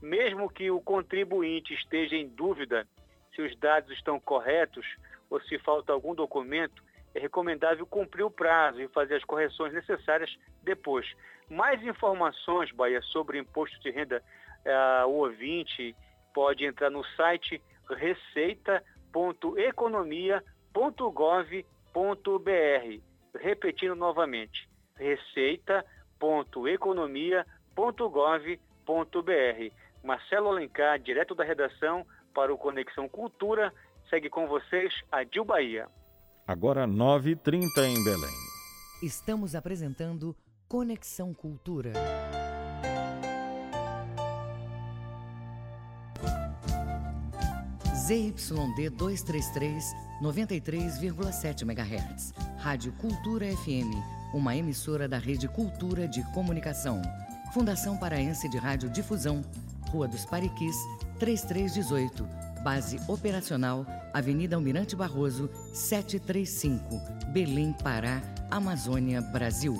Mesmo que o contribuinte esteja em dúvida se os dados estão corretos ou se falta algum documento, é recomendável cumprir o prazo e fazer as correções necessárias depois. Mais informações, Bahia, sobre imposto de renda, eh, o ouvinte pode entrar no site receita.economia.gov.br. Repetindo novamente, receita.economia.gov.br. Marcelo Alencar, direto da redação para o Conexão Cultura, segue com vocês a Dil Bahia. Agora 9h30 em Belém. Estamos apresentando Conexão Cultura. ZYD 233, 93,7 MHz. Rádio Cultura FM, uma emissora da Rede Cultura de Comunicação. Fundação Paraense de Rádio Difusão, Rua dos Pariquis, 3318. Base operacional, Avenida Almirante Barroso, 735, Belém, Pará, Amazônia, Brasil.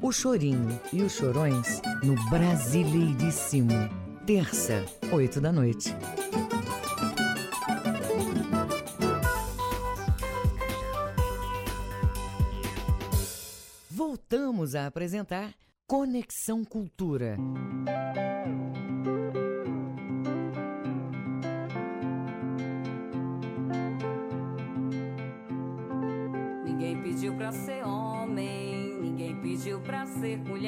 O Chorinho e os Chorões no Brasileiríssimo. Terça, 8 da noite. Voltamos a apresentar Conexão Cultura. Ninguém pediu pra ser homem, ninguém pediu pra ser mulher.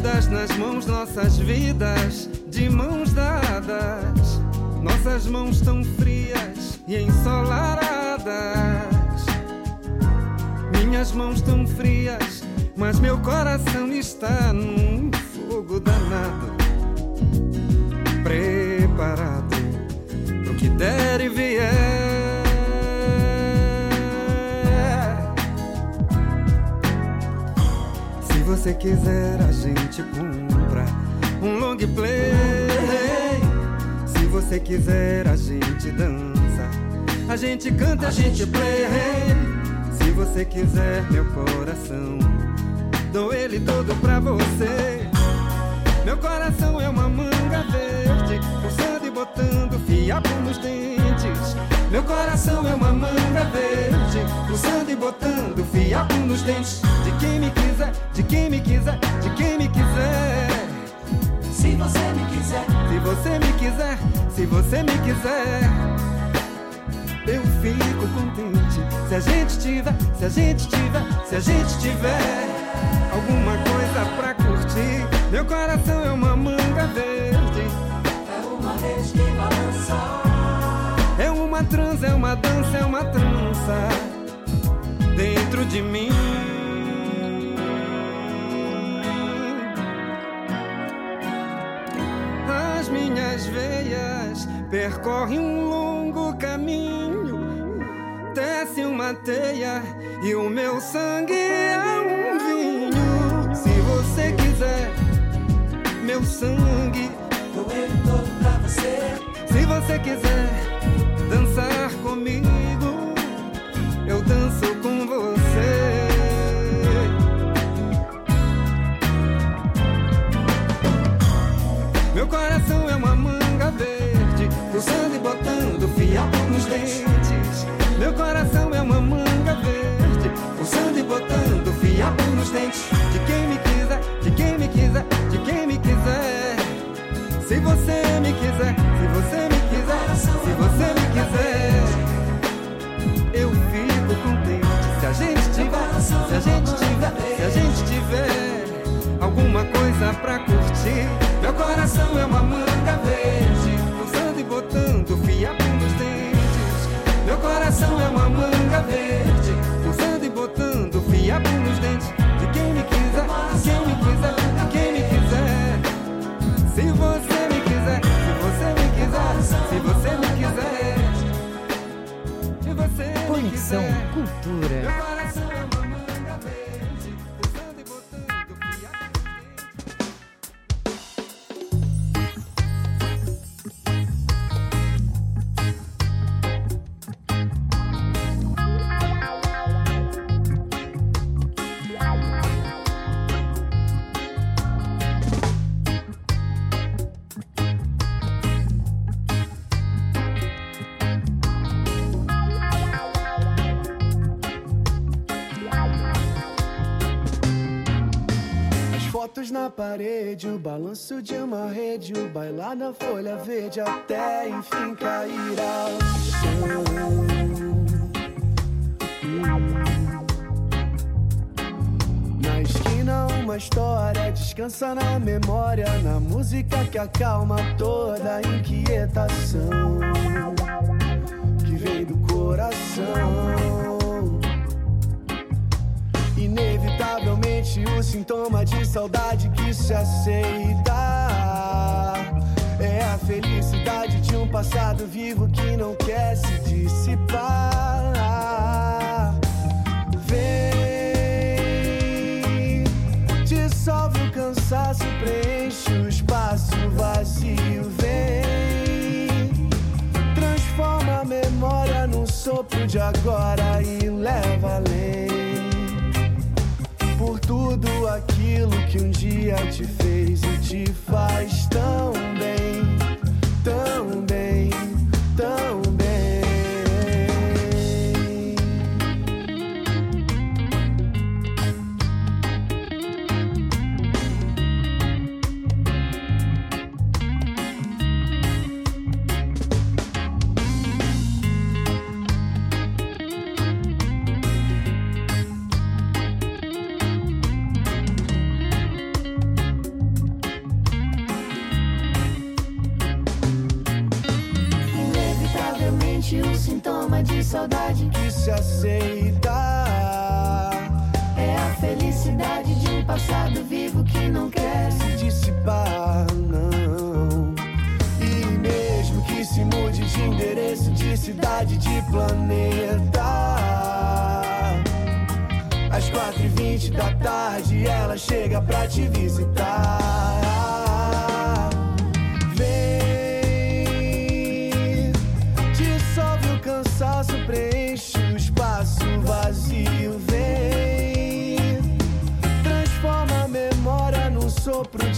Avenidas, nas mãos, nossas vidas, de mãos dadas. Nossas mãos tão frias e ensolaradas. Minhas mãos tão frias, mas meu coração está num fogo danado. Preparado pro que der e vier. Você quiser, a gente compra um long play. Se você quiser, a gente dança. A gente canta, a gente play. Se você quiser, meu coração, dou ele todo pra você. Meu coração é uma manga verde, pulsando e botando fiapo nos dentes. Meu coração é uma manga verde, pulsando e botando fiapo nos dentes. De quem me quiser, de quem me quiser, de quem me quiser. Se você me quiser, se você me quiser, se você me quiser, eu fico contente. Se a gente tiver, se a gente tiver, se a gente tiver alguma coisa pra curtir. Meu coração é uma manga verde. Uma trança, é uma dança, é uma trança dentro de mim. As minhas veias percorrem um longo caminho, desce uma teia e o meu sangue é um vinho. Se você quiser, meu sangue, ele todo pra você. Se você quiser dançar comigo, eu danço com você. Meu coração é uma manga verde, pulsando e botando fiapo nos dentes. Meu coração é uma manga verde, pulsando e botando fiapo nos dentes. De quem me quiser, de quem me quiser, de quem me quiser. Se você me quiser, se você me quiser, se você me quiser, eu fico contente. Se a gente tiver, se a gente tiver, se a gente tiver alguma coisa pra curtir. Meu coração é uma manga verde, usando e botando fiapo nos dentes. Meu coração é uma manga verde, usando e botando fiapo nos dentes. De quem me quiser, de quem me quiser, Conexão Cultura. Parede, o balanço de uma rede, o bailar na folha verde até enfim cair ao chão. Na esquina, uma história descansa na memória, na música que acalma toda a inquietação que vem do coração. O sintoma de saudade que se aceita. É a felicidade de um passado vivo que não quer se dissipar. Vem, dissolve o cansaço, preenche o espaço vazio. Vem, transforma a memória num sopro de agora e leva além tudo aquilo que um dia te fez e te faz tão bem, tão bem, sintoma de saudade que se aceita. É a felicidade de um passado vivo que não quer se dissipar, não. E mesmo que se mude de endereço, de cidade, de planeta. Às quatro e vinte da tarde ela chega pra te visitar.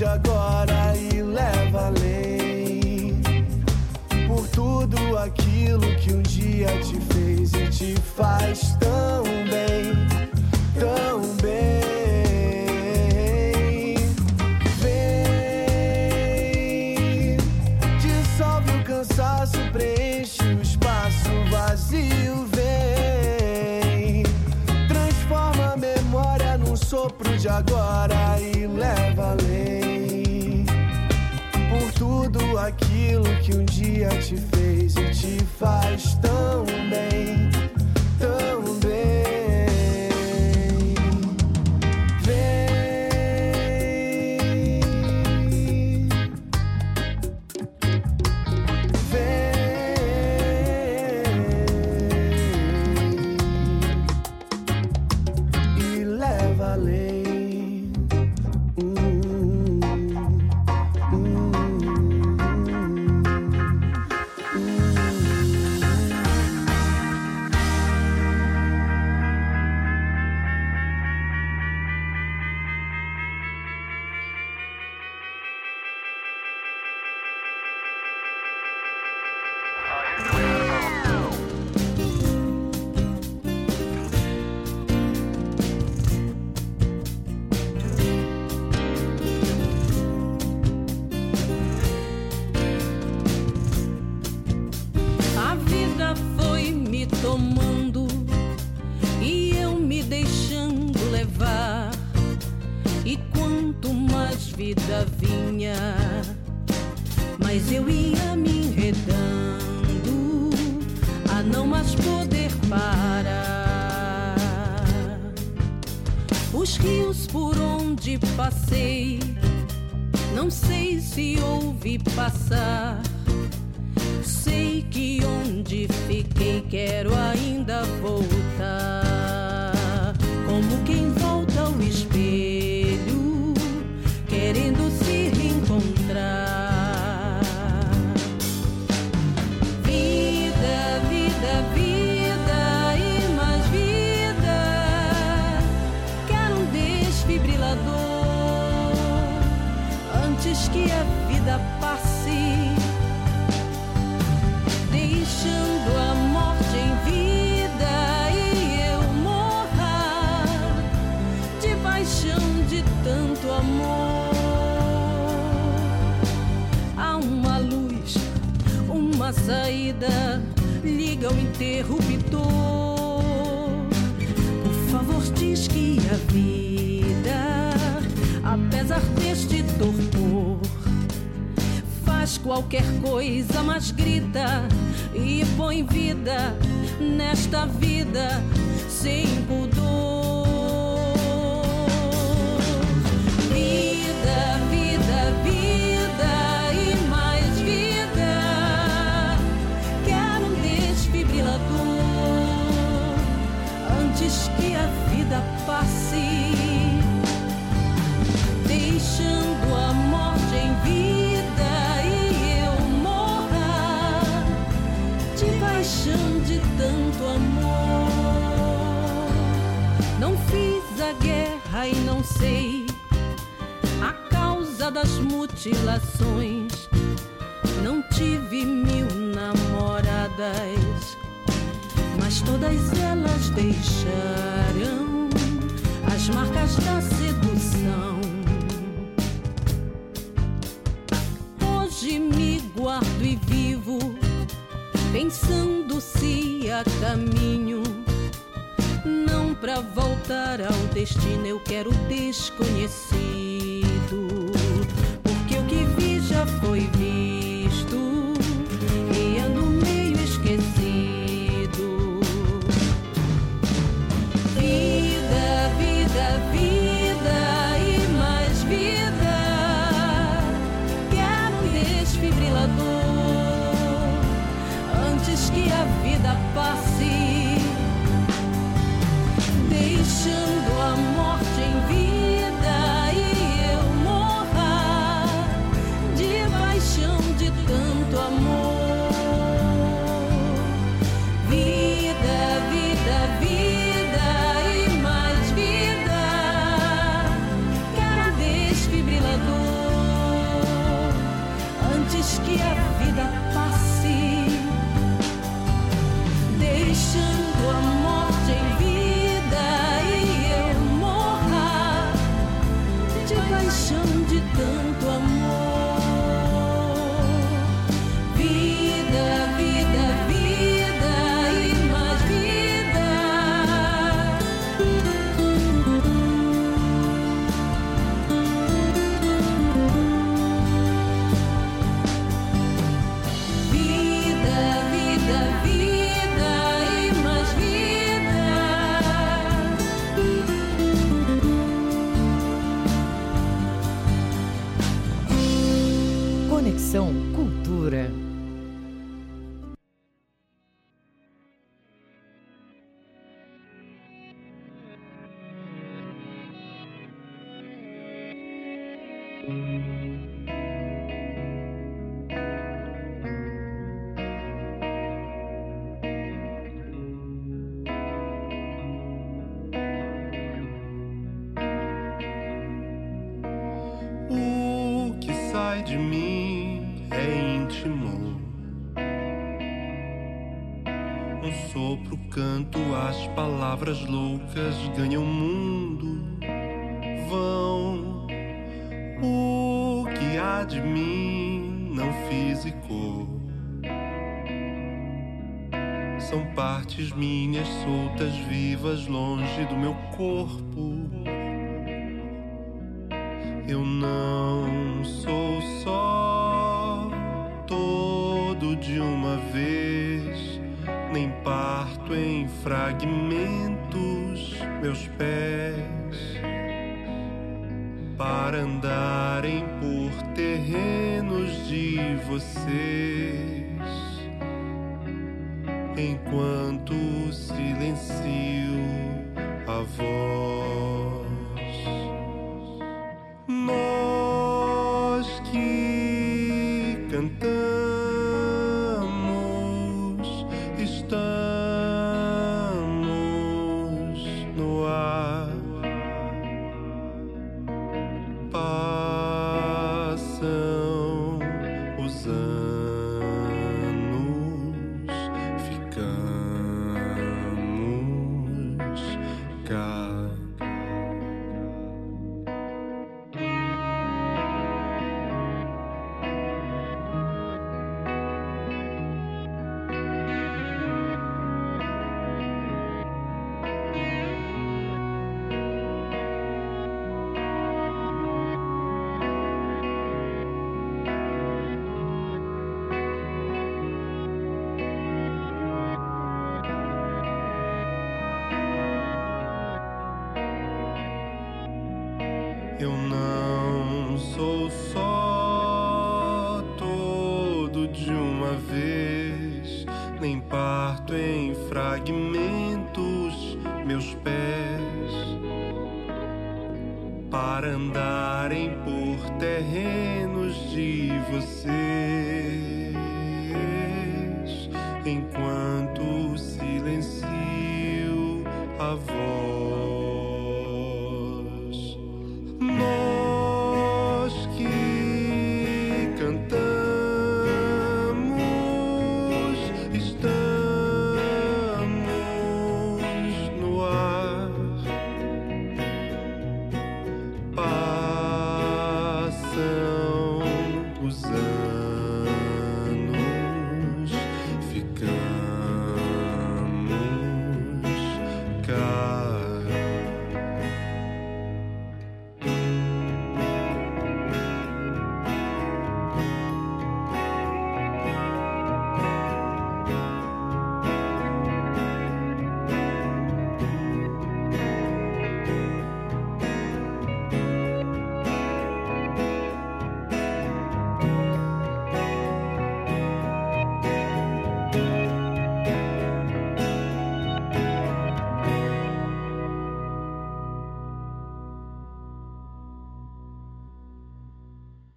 Agora e leva além. Por tudo aquilo que um dia te fez e te faz tão bem tão bem. Vem, dissolve o cansaço, preenche o espaço vazio. Vem, transforma a memória num sopro de agora e leva além. Aquilo que um dia te fez e te faz tão mais eu ia me enredando a não mais poder parar. Os rios por onde passei, não sei se ouvi passar. Sei que onde fiquei quero ainda voltar. Como quem volta ao espelho, saída, liga o interruptor. Por favor, diz que a vida, apesar deste torpor, faz qualquer coisa, mas grita e põe vida nesta vida sem pudor. Tanto amor. Não fiz a guerra e não sei a causa das mutilações. Não tive mil namoradas, mas todas elas deixaram as marcas da sedução. Pensando se há caminho. Não pra voltar ao destino, eu quero desconhecido. Vivas, longe do meu corpo.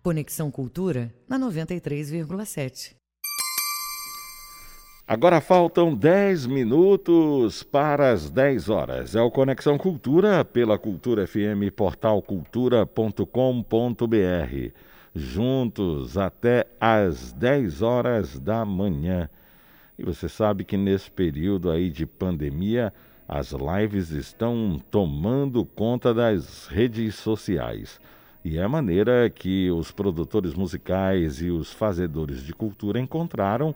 Conexão Cultura na 93,7. Agora faltam 10 minutos para as 10 horas. É o Conexão Cultura pela Cultura FM, portal cultura.com.br. Juntos até às 10 horas da manhã. E você sabe que nesse período aí de pandemia, as lives estão tomando conta das redes sociais. E é a maneira que os produtores musicais e os fazedores de cultura encontraram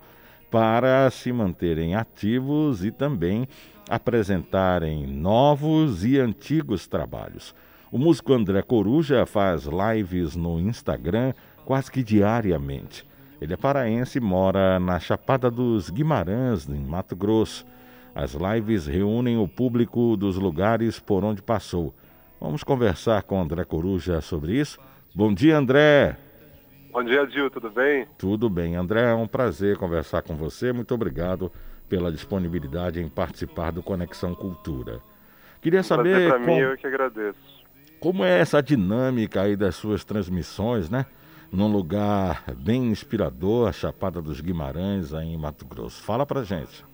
para se manterem ativos e também apresentarem novos e antigos trabalhos. O músico André Coruja faz lives no Instagram quase que diariamente. Ele é paraense e mora na Chapada dos Guimarães, em Mato Grosso. As lives reúnem o público dos lugares por onde passou. Vamos conversar com André Coruja sobre isso. Bom dia, André. Bom dia, Gil, tudo bem? Tudo bem, André. É um prazer conversar com você. Muito obrigado pela disponibilidade em participar do Conexão Cultura. Queria saber pra como, mim, eu que agradeço. como é essa dinâmica aí das suas transmissões, né? Num lugar bem inspirador, a Chapada dos Guimarães, aí em Mato Grosso. Fala pra gente.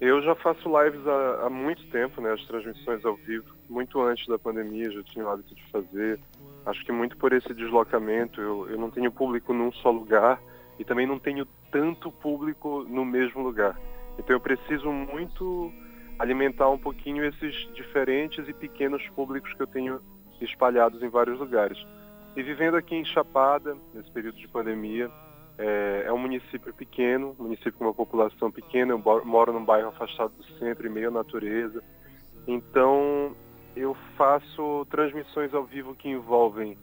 Eu já faço lives há, há, muito tempo, né? As transmissões ao vivo, muito antes da pandemia, já tinha o hábito de fazer. Acho que muito por esse deslocamento, eu, eu não tenho público num só lugar e também não tenho tanto público no mesmo lugar. Então eu preciso muito alimentar um pouquinho esses diferentes e pequenos públicos que eu tenho espalhados em vários lugares. E vivendo aqui em Chapada, nesse período de pandemia, é, é um município pequeno, município com uma população pequena, eu moro num bairro afastado do centro, meio à natureza. Então, eu faço transmissões ao vivo que envolvem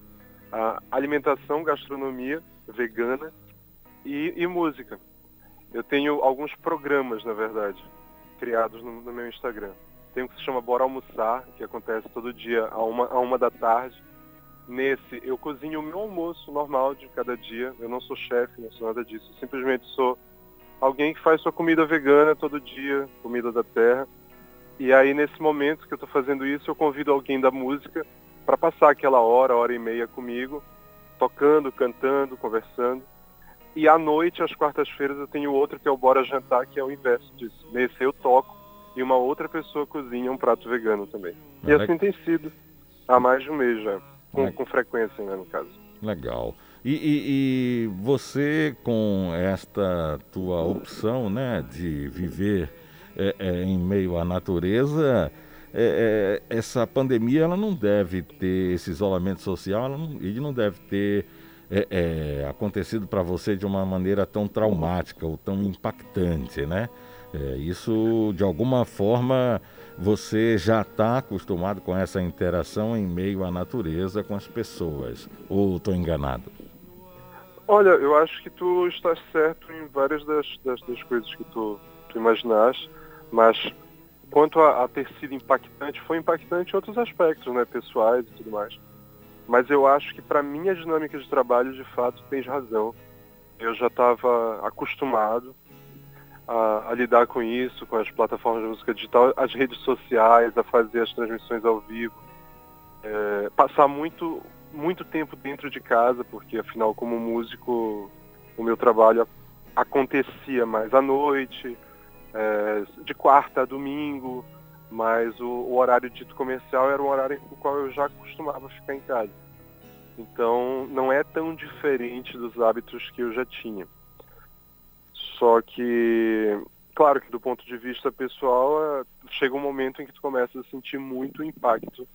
alimentação, gastronomia vegana e, e música. Eu tenho alguns programas, na verdade, criados no, no, meu Instagram. Tem um que se chama Bora Almoçar, que acontece todo dia a uma, a uma da tarde. Nesse, eu cozinho o meu almoço normal de cada dia. Eu não sou chefe, não sou nada disso. Eu simplesmente sou alguém que faz sua comida vegana todo dia, comida da terra. E aí, nesse momento que eu estou fazendo isso, eu convido alguém da música para passar aquela hora, hora e meia comigo, tocando, cantando, conversando. E à noite, às quartas-feiras, eu tenho outro que é o Bora Jantar, que é o inverso disso. Nesse eu toco e uma outra pessoa cozinha um prato vegano também. E assim tem sido há mais de um mês já, com, com frequência, né, no caso. Legal. E, e, e, você, com esta tua opção né, de viver é, é, em meio à natureza, é, é essa pandemia ela não deve ter esse isolamento social não, e não deve ter é, é, acontecido para você de uma maneira tão traumática ou tão impactante, né? Isso, de alguma forma, você já está acostumado com essa interação em meio à natureza com as pessoas. Ou estou enganado? Olha, eu acho que tu estás certo em várias das, das, das coisas que tu, tu imaginaste, mas quanto a, a, ter sido impactante, foi impactante em outros aspectos, né, pessoais e tudo mais. Mas eu acho que para minha dinâmica de trabalho, de fato, tens razão. Eu já estava acostumado a, a, lidar com isso, com as plataformas de música digital, as redes sociais, a fazer as transmissões ao vivo. É, passar muito, muito tempo dentro de casa, porque afinal, como músico, o meu trabalho acontecia mais à noite, é, de quarta a domingo, mas o, o, horário dito comercial era um horário com o qual eu já costumava ficar em casa. Então não é tão diferente dos hábitos que eu já tinha. Só que, claro que do ponto de vista pessoal, é, chega um momento em que tu começa a sentir muito impacto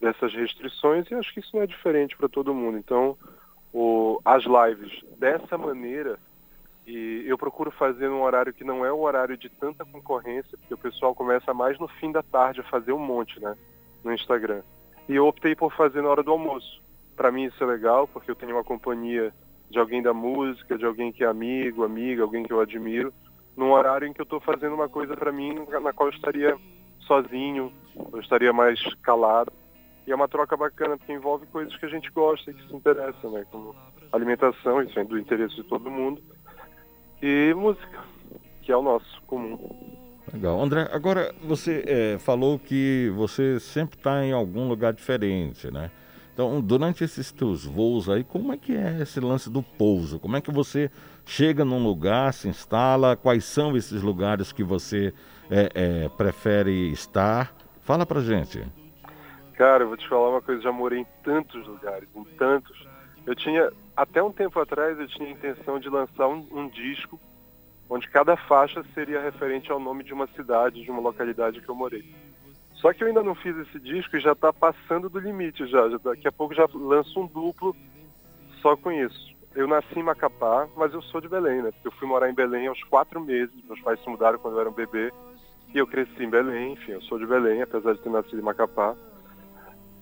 dessas restrições e acho que isso não é diferente para todo mundo. Então, o, as lives dessa maneira e eu procuro fazer num horário que não é um horário de tanta concorrência, porque o pessoal começa mais no fim da tarde a fazer um monte, né? No Instagram. E eu optei por fazer na hora do almoço. Para mim isso é legal, porque eu tenho uma companhia de alguém da música, de alguém que é amigo, amiga, alguém que eu admiro, num horário em que eu estou fazendo uma coisa para mim na qual eu estaria sozinho, eu estaria mais calado. E é uma troca bacana, porque envolve coisas que a gente gosta e que se interessa, né? Como alimentação, isso é do interesse de todo mundo e música, que é o nosso comum. Legal. André, agora você é, falou que você sempre está em algum lugar diferente, né? Então, durante esses teus voos aí, como é que é esse lance do pouso? Como é que você chega num lugar, se instala? Quais são esses lugares que você é, é, prefere estar? Fala pra gente. Cara, eu vou te falar uma coisa, já morei em tantos lugares, em tantos. Eu tinha, até um tempo atrás eu tinha a intenção de lançar um, um, disco onde cada faixa seria referente ao nome de uma cidade, de uma localidade que eu morei. Só que eu ainda não fiz esse disco e já está passando do limite já. Daqui a pouco já lanço um duplo só com isso. Eu nasci em Macapá, mas eu sou de Belém, né? Porque eu fui morar em Belém aos quatro meses. Meus pais se mudaram quando eu era um bebê. E eu cresci em Belém, enfim, eu sou de Belém, apesar de ter nascido em Macapá.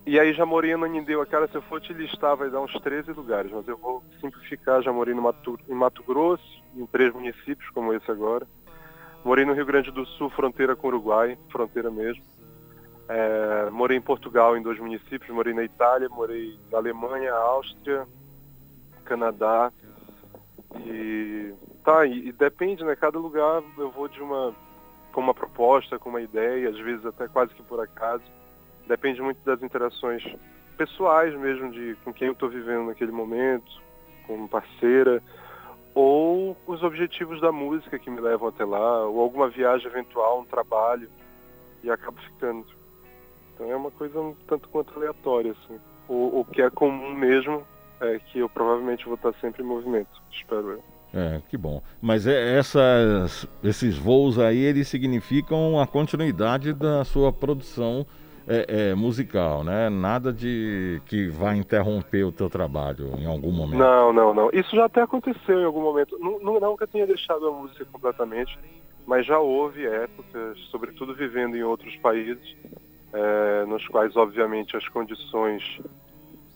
E aí já morei no Anindeua, cara, se eu for te listar vai dar uns 13 lugares, mas eu vou simplificar, já morei no Mato, em Mato Grosso, em três municípios como esse agora. Morei no Rio Grande do Sul, fronteira com o Uruguai, fronteira mesmo. É, morei em Portugal em dois municípios, morei na Itália, morei na Alemanha, Áustria, Canadá. E tá, e, e depende, né? Cada lugar eu vou de uma com uma proposta, com uma ideia, às vezes até quase que por acaso depende muito das interações pessoais mesmo, de com quem eu estou vivendo naquele momento, como parceira, ou os objetivos da música que me levam até lá, ou alguma viagem eventual, um trabalho, e acabo ficando. Então é uma coisa um tanto quanto aleatória, assim. O, o que é comum mesmo é que eu provavelmente vou estar sempre em movimento, espero eu. É, que bom. Mas é, essas, esses voos aí, eles significam a continuidade da sua produção é, é, musical, né? Nada de que vai interromper o teu trabalho em algum momento. Não, não, não. Isso já até aconteceu em algum momento. Não, nunca tinha deixado a música completamente, mas já houve épocas, sobretudo vivendo em outros países, é, nos quais, obviamente, as condições,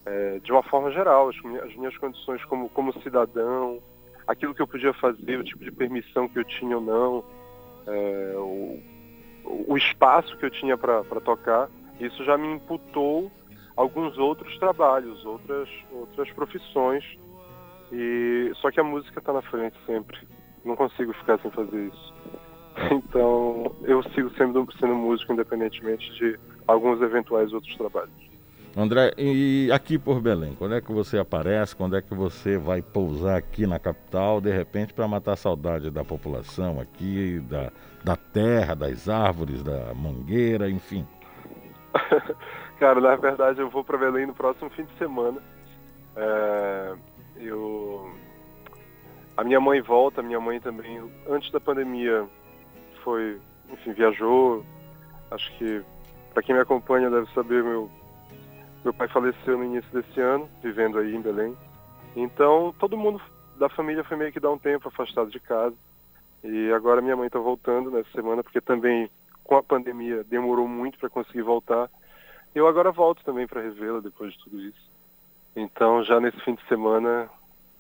é, de uma forma geral, as, as minhas condições como, como cidadão, aquilo que eu podia fazer, o tipo de permissão que eu tinha ou não, é, o, o, espaço que eu tinha para tocar, isso já me imputou alguns outros trabalhos, outras, outras profissões. E só que a música está na frente sempre. Não consigo ficar sem fazer isso. Então eu sigo sendo, sendo músico independentemente de alguns eventuais outros trabalhos. André, e aqui por Belém, quando é que você aparece? Quando é que você vai pousar aqui na capital, de repente, para matar a saudade da população aqui, da, da terra, das árvores, da mangueira, enfim? Cara, na verdade eu vou para Belém no próximo fim de semana. É, eu... A minha mãe volta, a minha mãe também, antes da pandemia, foi, enfim, viajou. Acho que, para quem me acompanha, deve saber, meu meu pai faleceu no início desse ano, vivendo aí em Belém. Então, todo mundo da família foi meio que dar um tempo afastado de casa. E agora minha mãe está voltando nessa semana, porque também com a pandemia demorou muito para conseguir voltar. Eu agora volto também para revê-la depois de tudo isso. Então, já nesse fim de semana,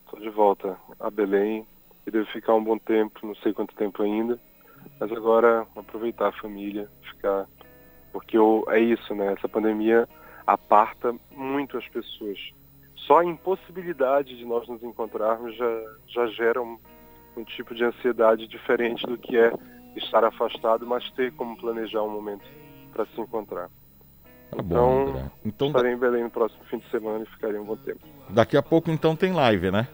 estou de volta a Belém e devo ficar um bom tempo, não sei quanto tempo ainda. Mas agora aproveitar a família, ficar. Porque eu, é isso, né? Essa pandemia aparta muito as pessoas. Só a impossibilidade de nós nos encontrarmos já, já gera um, um tipo de ansiedade diferente do que é estar afastado, mas ter como planejar um momento para se encontrar. Tá bom, então, então, estarei em Belém no próximo fim de semana e ficarei um bom tempo. Daqui a pouco então tem live, né?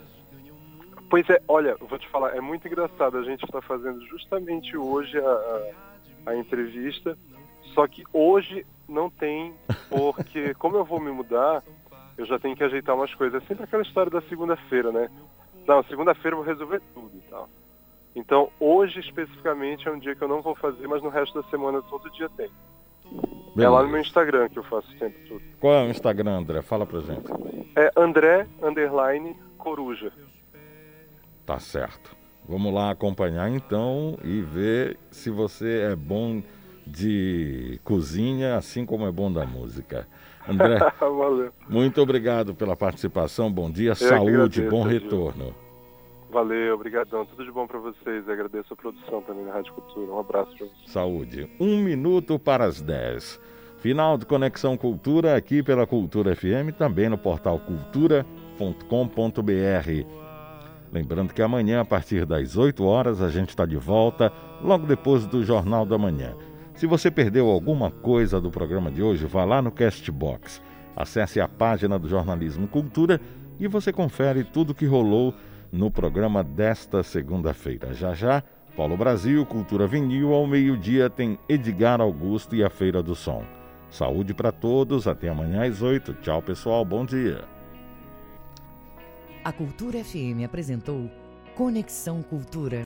Pois é, olha, vou te falar, é muito engraçado. A gente está fazendo justamente hoje a, a, a entrevista, só que hoje não tem, porque como eu vou me mudar, eu já tenho que ajeitar umas coisas. É sempre aquela história da segunda-feira, né? Não, segunda-feira eu vou resolver tudo e tal. Então, hoje especificamente é um dia que eu não vou fazer, mas no resto da semana todo dia tem. Beleza. É lá no meu Instagram que eu faço sempre tudo. Qual é o Instagram, André? Fala pra gente. É André Underline Coruja. Tá certo. Vamos lá acompanhar então e ver se você é bom de cozinha, assim como é bom da música. André, muito obrigado pela participação. Bom dia, Eu saúde, agradeço, bom retorno. Valeu, obrigadão. Tudo de bom para vocês. Eu agradeço a produção também na Rádio Cultura. Um abraço para vocês. Saúde. Um minuto para as 10. Final de Conexão Cultura aqui pela Cultura FM, também no portal cultura.com.br. Lembrando que amanhã, a partir das 8 horas, a gente está de volta, logo depois do Jornal da Manhã. Se você perdeu alguma coisa do programa de hoje, vá lá no Castbox. Acesse a página do Jornalismo Cultura e você confere tudo que rolou no programa desta segunda-feira. Já já, Paulo Brasil, Cultura Vinil, ao meio-dia tem Edgar Augusto e a Feira do Som. Saúde para todos, até amanhã às 8. Tchau, pessoal, bom dia. A Cultura FM apresentou Conexão Cultura.